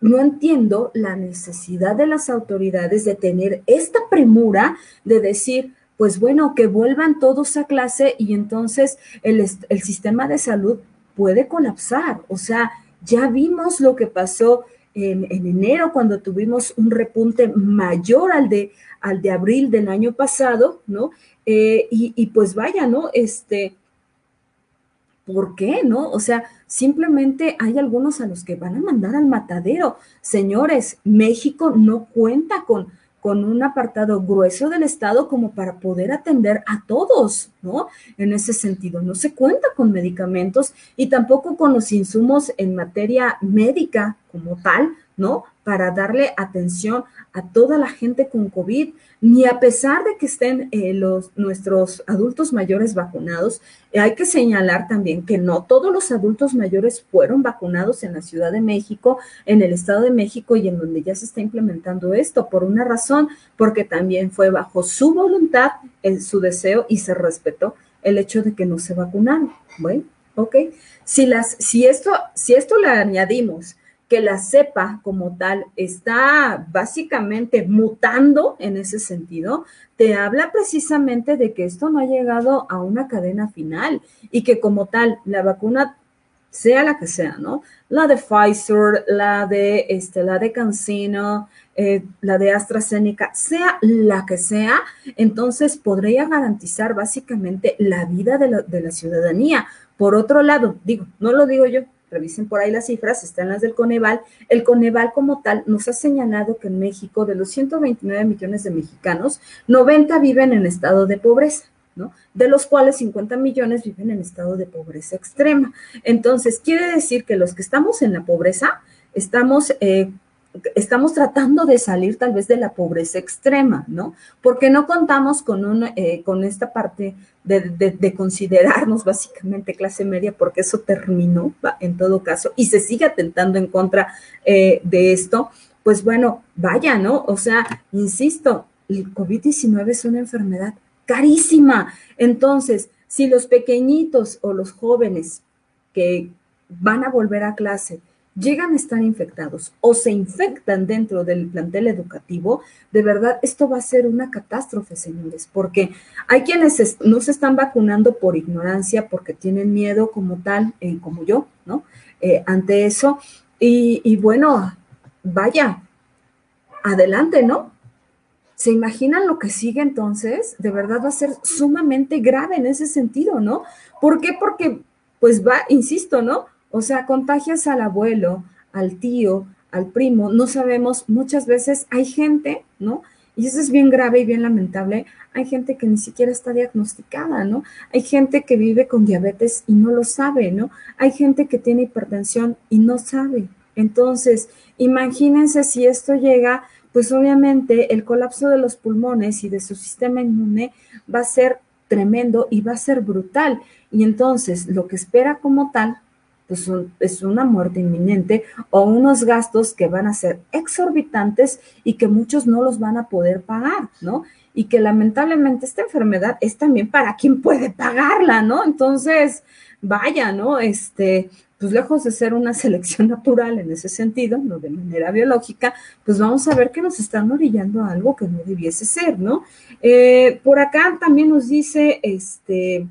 no entiendo la necesidad de las autoridades de tener esta premura de decir, pues bueno, que vuelvan todos a clase y entonces el, el sistema de salud puede colapsar. O sea, ya vimos lo que pasó en, enero cuando tuvimos un repunte mayor al de, al de abril del año pasado, ¿no? Eh, y, y, pues vaya, ¿no? Este, ¿Por qué? ¿No? O sea, simplemente hay algunos a los que van a mandar al matadero. Señores, México no cuenta con, con un apartado grueso del Estado como para poder atender a todos, ¿no? En ese sentido, no se cuenta con medicamentos y tampoco con los insumos en materia médica como tal, ¿no? Para darle atención a toda la gente con COVID, ni a pesar de que estén eh, los, nuestros adultos mayores vacunados, hay que señalar también que no todos los adultos mayores fueron vacunados en la Ciudad de México, en el Estado de México y en donde ya se está implementando esto, por una razón, porque también fue bajo su voluntad, en su deseo y se respetó el hecho de que no se vacunaron. Bueno, ok. Si, las, si, esto, si esto le añadimos que la cepa como tal está básicamente mutando en ese sentido, te habla precisamente de que esto no ha llegado a una cadena final y que como tal la vacuna sea la que sea, ¿no? La de Pfizer, la de este, la de CanSino, eh, la de AstraZeneca, sea la que sea, entonces podría garantizar básicamente la vida de la, de la ciudadanía. Por otro lado, digo, no lo digo yo, revisen por ahí las cifras, están las del Coneval. El Coneval como tal nos ha señalado que en México, de los 129 millones de mexicanos, 90 viven en estado de pobreza. ¿no? De los cuales 50 millones viven en estado de pobreza extrema. Entonces, quiere decir que los que estamos en la pobreza, estamos eh, estamos tratando de salir tal vez de la pobreza extrema, ¿no? Porque no contamos con, un, eh, con esta parte de, considerarnos básicamente clase media, porque eso terminó en todo caso y se sigue atentando en contra eh, de esto, pues bueno, vaya, ¿no? O sea, insisto, el COVID-19 es una enfermedad carísima. Entonces, si los pequeñitos o los jóvenes que van a volver a clase llegan a estar infectados o se infectan dentro del plantel educativo, de verdad esto va a ser una catástrofe, señores, porque hay quienes no se están vacunando por ignorancia, porque tienen miedo como tal, eh, como yo, ¿no? Eh, ante eso. Y, y bueno, vaya, adelante, ¿no? ¿Se imaginan lo que sigue entonces? De verdad va a ser sumamente grave en ese sentido, ¿no? ¿Por qué? Porque, pues va, insisto, ¿no? O sea, contagias al abuelo, al tío, al primo, no sabemos, muchas veces hay gente, ¿no? Y eso es bien grave y bien lamentable. Hay gente que ni siquiera está diagnosticada, ¿no? Hay gente que vive con diabetes y no lo sabe, ¿no? Hay gente que tiene hipertensión y no sabe. Entonces, imagínense si esto llega, pues obviamente el colapso de los pulmones y de su sistema inmune va a ser tremendo y va a ser brutal. Y entonces, lo que espera como tal pues es una muerte inminente o unos gastos que van a ser exorbitantes y que muchos no los van a poder pagar, ¿no? Y que lamentablemente esta enfermedad es también para quien puede pagarla, ¿no? Entonces, vaya, ¿no? Este, pues lejos de ser una <laughs> selección natural en ese sentido, no de manera biológica, pues vamos a ver que nos están orillando a algo que no debiese ser, ¿no? Eh, por acá también nos dice este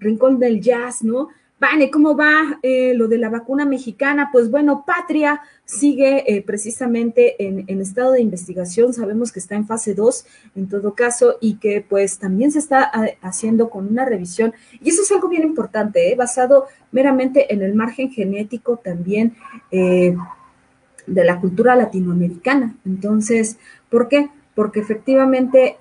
Rincón del Jazz, ¿no? Vane, ¿cómo va eh, lo de la vacuna mexicana? Pues bueno, Patria sigue eh, precisamente en, estado de investigación, sabemos que está en fase 2 en todo caso y que pues también se está eh, haciendo con una revisión y eso es algo bien importante, basado meramente en el margen genético también de la cultura latinoamericana. Entonces, ¿por qué? Porque efectivamente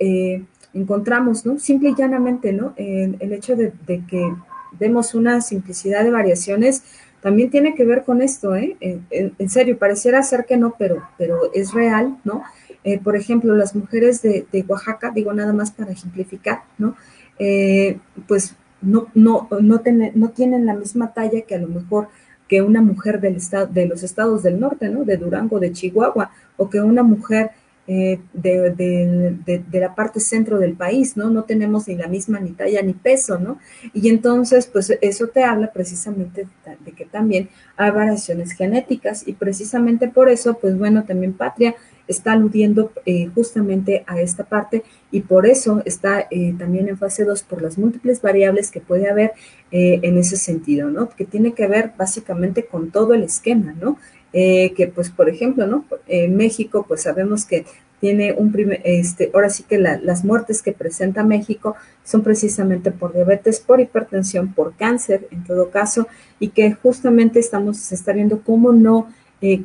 encontramos, ¿no? Simple y llanamente, ¿no? el hecho de que vemos una simplicidad de variaciones, también tiene que ver con esto, ¿eh? En, serio, pareciera ser que no, pero, pero es real, ¿no? Eh, por ejemplo, las mujeres de, Oaxaca, digo nada más para ejemplificar, ¿no? Eh, pues no, no, no, no tienen la misma talla que a lo mejor que una mujer del estado, de los estados del norte, ¿no? De Durango, de Chihuahua, o que una mujer eh, de, la parte centro del país, ¿no? No tenemos ni la misma ni talla ni peso, ¿no? Y entonces, pues eso te habla precisamente de, que también hay variaciones genéticas y precisamente por eso, pues bueno, también Patria está aludiendo eh, justamente a esta parte y por eso está eh, también en fase 2 por las múltiples variables que puede haber en ese sentido, ¿no? Que tiene que ver básicamente con todo el esquema, ¿no? Eh, que pues por ejemplo, ¿no? México pues sabemos que tiene un primer, este, ahora sí que las muertes que presenta México son precisamente por diabetes, por hipertensión, por cáncer en todo caso, y que justamente estamos, está viendo cómo no, eh,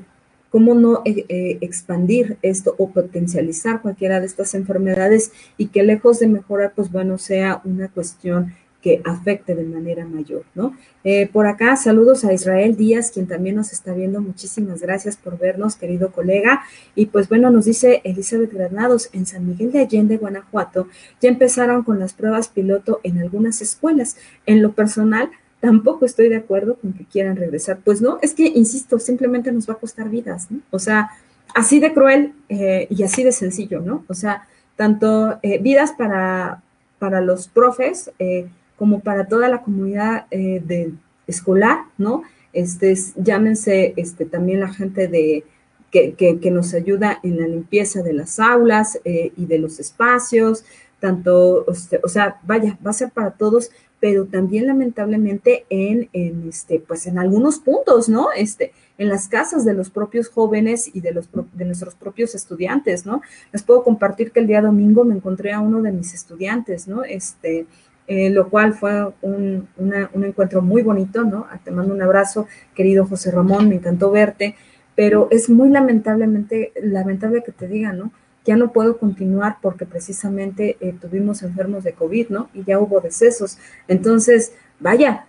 cómo no eh, eh, expandir esto o potencializar cualquiera de estas enfermedades y que lejos de mejorar, pues bueno, sea una cuestión que afecte de manera mayor, ¿no? Eh, por acá, saludos a Israel Díaz, quien también nos está viendo. Muchísimas gracias por vernos, querido colega. Y pues bueno, nos dice Elizabeth Granados, en San Miguel de Allende, Guanajuato, ya empezaron con las pruebas piloto en algunas escuelas. En lo personal, tampoco estoy de acuerdo con que quieran regresar. Pues no, es que, insisto, simplemente nos va a costar vidas, ¿no? O sea, así de cruel eh, y así de sencillo, ¿no? O sea, tanto eh, vidas para, para los profes eh, como para toda la comunidad de escolar, ¿no? Este, llámense este, también la gente de, que, que, nos ayuda en la limpieza de las aulas y de los espacios, tanto, este, o sea, vaya, va a ser para todos, pero también lamentablemente en, este, pues en algunos puntos, ¿no? Este, en las casas de los propios jóvenes y de, los, de nuestros propios estudiantes, ¿no? Les puedo compartir que el día domingo me encontré a uno de mis estudiantes, ¿no? Este, eh, lo cual fue un, un, encuentro muy bonito, ¿no? Ah, te mando un abrazo, querido José Ramón, me encantó verte, pero es muy lamentablemente, lamentable que te diga, ¿no? ya no puedo continuar porque precisamente eh, tuvimos enfermos de COVID, ¿no? Y ya hubo decesos. Entonces, vaya,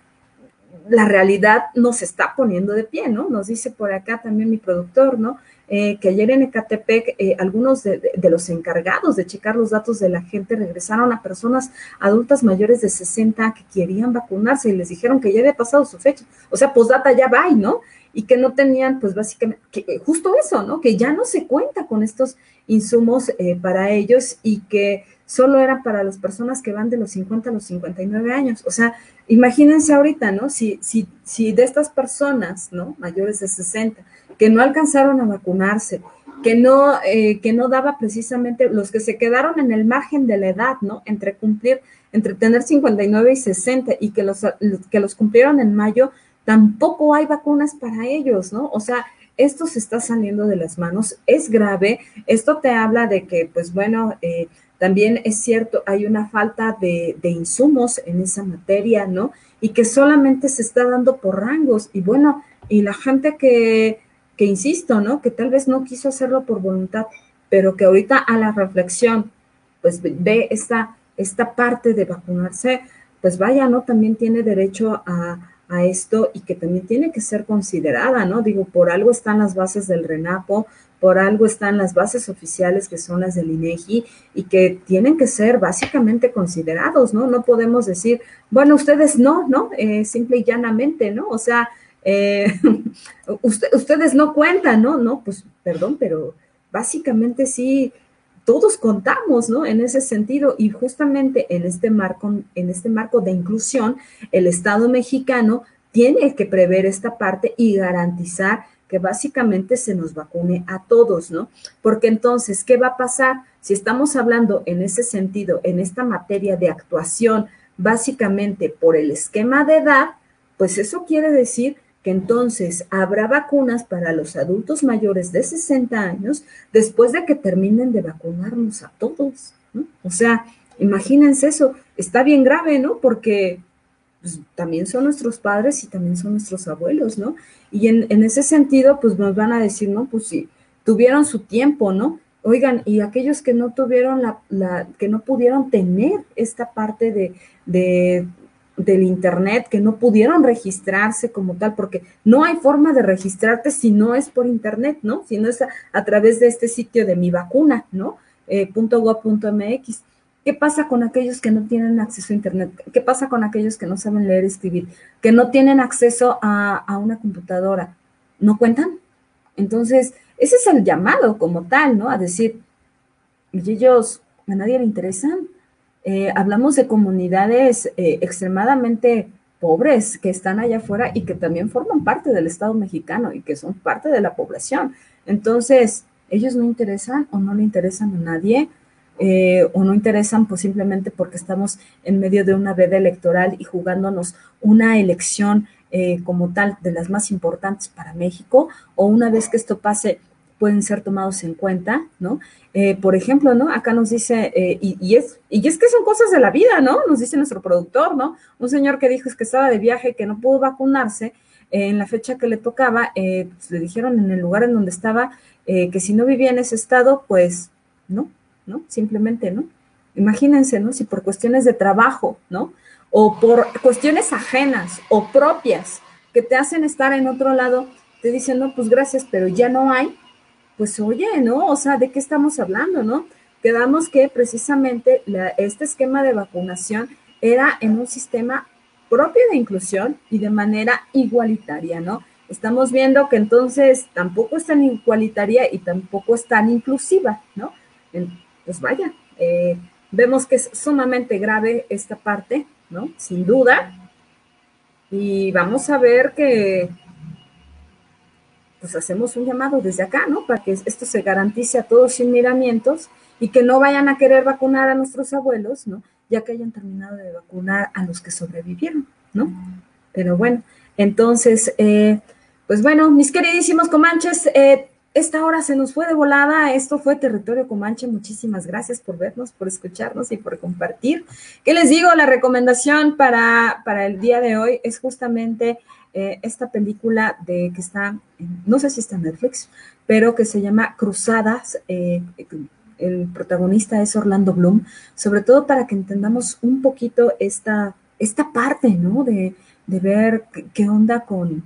la realidad nos está poniendo de pie, ¿no? Nos dice por acá también mi productor, ¿no? Eh, que ayer en Ecatepec eh, algunos de, los encargados de checar los datos de la gente regresaron a personas adultas mayores de 60 que querían vacunarse y les dijeron que ya había pasado su fecha. O sea, postdata ya va, ¿no? Y que no tenían, pues básicamente, justo eso, ¿no? Que ya no se cuenta con estos insumos eh, para ellos y que solo era para las personas que van de los 50 a los 59 años. O sea, imagínense ahorita, ¿no? Si, si, si de estas personas, ¿no? Mayores de 60, que no alcanzaron a vacunarse, que no, eh, que no daba precisamente los que se quedaron en el margen de la edad, ¿no? Entre cumplir, entre tener 59 y 60 y que los, que los cumplieron en mayo, tampoco hay vacunas para ellos, ¿no? O sea, esto se está saliendo de las manos, es grave, esto te habla de que, pues bueno, eh, también es cierto, hay una falta de, insumos en esa materia, ¿no? Y que solamente se está dando por rangos. Y bueno, y la gente que, que insisto, ¿no? Que tal vez no quiso hacerlo por voluntad, pero que ahorita a la reflexión, pues ve esta, esta parte de vacunarse, pues vaya, ¿no? También tiene derecho a, a esto y que también tiene que ser considerada, ¿no? Digo, por algo están las bases del RENAPO, por algo están las bases oficiales que son las del INEGI y que tienen que ser básicamente considerados, ¿no? No podemos decir, bueno, ustedes no, ¿no? Eh, simple y llanamente, ¿no? O sea, eh, <laughs> ustedes no cuentan, ¿no? No, pues perdón, pero básicamente sí todos contamos, ¿no? En ese sentido y justamente en este marco, en este marco de inclusión, el Estado mexicano tiene que prever esta parte y garantizar que básicamente se nos vacune a todos, ¿no? Porque entonces, ¿qué va a pasar si estamos hablando en ese sentido, en esta materia de actuación, básicamente por el esquema de edad? Pues eso quiere decir que entonces habrá vacunas para los adultos mayores de 60 años después de que terminen de vacunarnos a todos. ¿no? O sea, imagínense eso, está bien grave, ¿no? Porque pues, también son nuestros padres y también son nuestros abuelos, ¿no? Y en, en, ese sentido, pues nos van a decir, ¿no? Pues sí, tuvieron su tiempo, ¿no? Oigan, y aquellos que no tuvieron la, la que no pudieron tener esta parte de, de del Internet que no pudieron registrarse como tal, porque no hay forma de registrarte si no es por Internet, ¿no? Si no es a, través de este sitio de mi vacuna, ¿no? Eh, .gov.mx. ¿Qué pasa con aquellos que no tienen acceso a Internet? ¿Qué pasa con aquellos que no saben leer y escribir? Que no tienen acceso a, a una computadora. ¿No cuentan? Entonces, ese es el llamado como tal, ¿no? A decir, ¿y ellos a nadie le interesan? Eh, hablamos de comunidades eh, extremadamente pobres que están allá afuera y que también forman parte del Estado mexicano y que son parte de la población. Entonces, ellos no interesan o no le interesan a nadie eh, o no interesan pues simplemente porque estamos en medio de una veda electoral y jugándonos una elección como tal de las más importantes para México o una vez que esto pase pueden ser tomados en cuenta, ¿no? Eh, por ejemplo, ¿no? Acá nos dice, eh, y, es, y es que son cosas de la vida, ¿no? Nos dice nuestro productor, ¿no? Un señor que dijo es que estaba de viaje, que no pudo vacunarse, en la fecha que le tocaba, eh, pues, le dijeron en el lugar en donde estaba eh, que si no vivía en ese estado, pues no, ¿no? Simplemente, ¿no? Imagínense, ¿no? Si por cuestiones de trabajo, ¿no? O por cuestiones ajenas o propias que te hacen estar en otro lado, te dicen, no, pues gracias, pero ya no hay, pues oye, ¿no? O sea, ¿de qué estamos hablando, no? Quedamos que precisamente este esquema de vacunación era en un sistema propio de inclusión y de manera igualitaria, ¿no? Estamos viendo que entonces tampoco es tan igualitaria y tampoco es tan inclusiva, ¿no? Pues vaya, eh, vemos que es sumamente grave esta parte, ¿no? Sin duda. Y vamos a ver que, pues hacemos un llamado desde acá, ¿no? Para que esto se garantice a todos sin miramientos y que no vayan a querer vacunar a nuestros abuelos, ¿no? Ya que hayan terminado de vacunar a los que sobrevivieron, ¿no? Pero bueno, entonces, eh, pues bueno, mis queridísimos comanches, eh, esta hora se nos fue de volada. Esto fue Territorio Comanche. Muchísimas gracias por vernos, por escucharnos y por compartir. ¿Qué les digo? La recomendación para, para el día de hoy es justamente eh, esta película de que está, no sé si está en Netflix, pero que se llama Cruzadas el protagonista es Orlando Bloom, sobre todo para que entendamos un poquito esta, esta parte, ¿no? De, ver qué, onda con,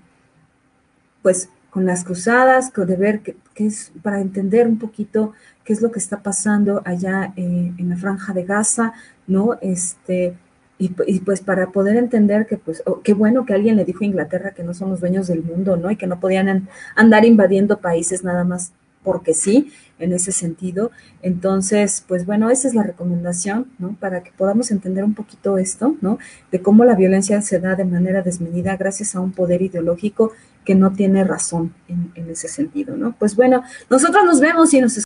pues, con las cruzadas, de ver qué, es, para entender un poquito qué es lo que está pasando allá eh, en la franja de Gaza, ¿no? Este, y, pues para poder entender que pues oh, qué bueno que alguien le dijo a Inglaterra que no son los dueños del mundo, ¿no? Y que no podían andar invadiendo países nada más porque sí, en ese sentido. Entonces, pues bueno, esa es la recomendación, ¿no? Para que podamos entender un poquito esto, ¿no? De cómo la violencia se da de manera desmedida gracias a un poder ideológico que no tiene razón en, en ese sentido, ¿no? Pues bueno, nosotros nos vemos y nos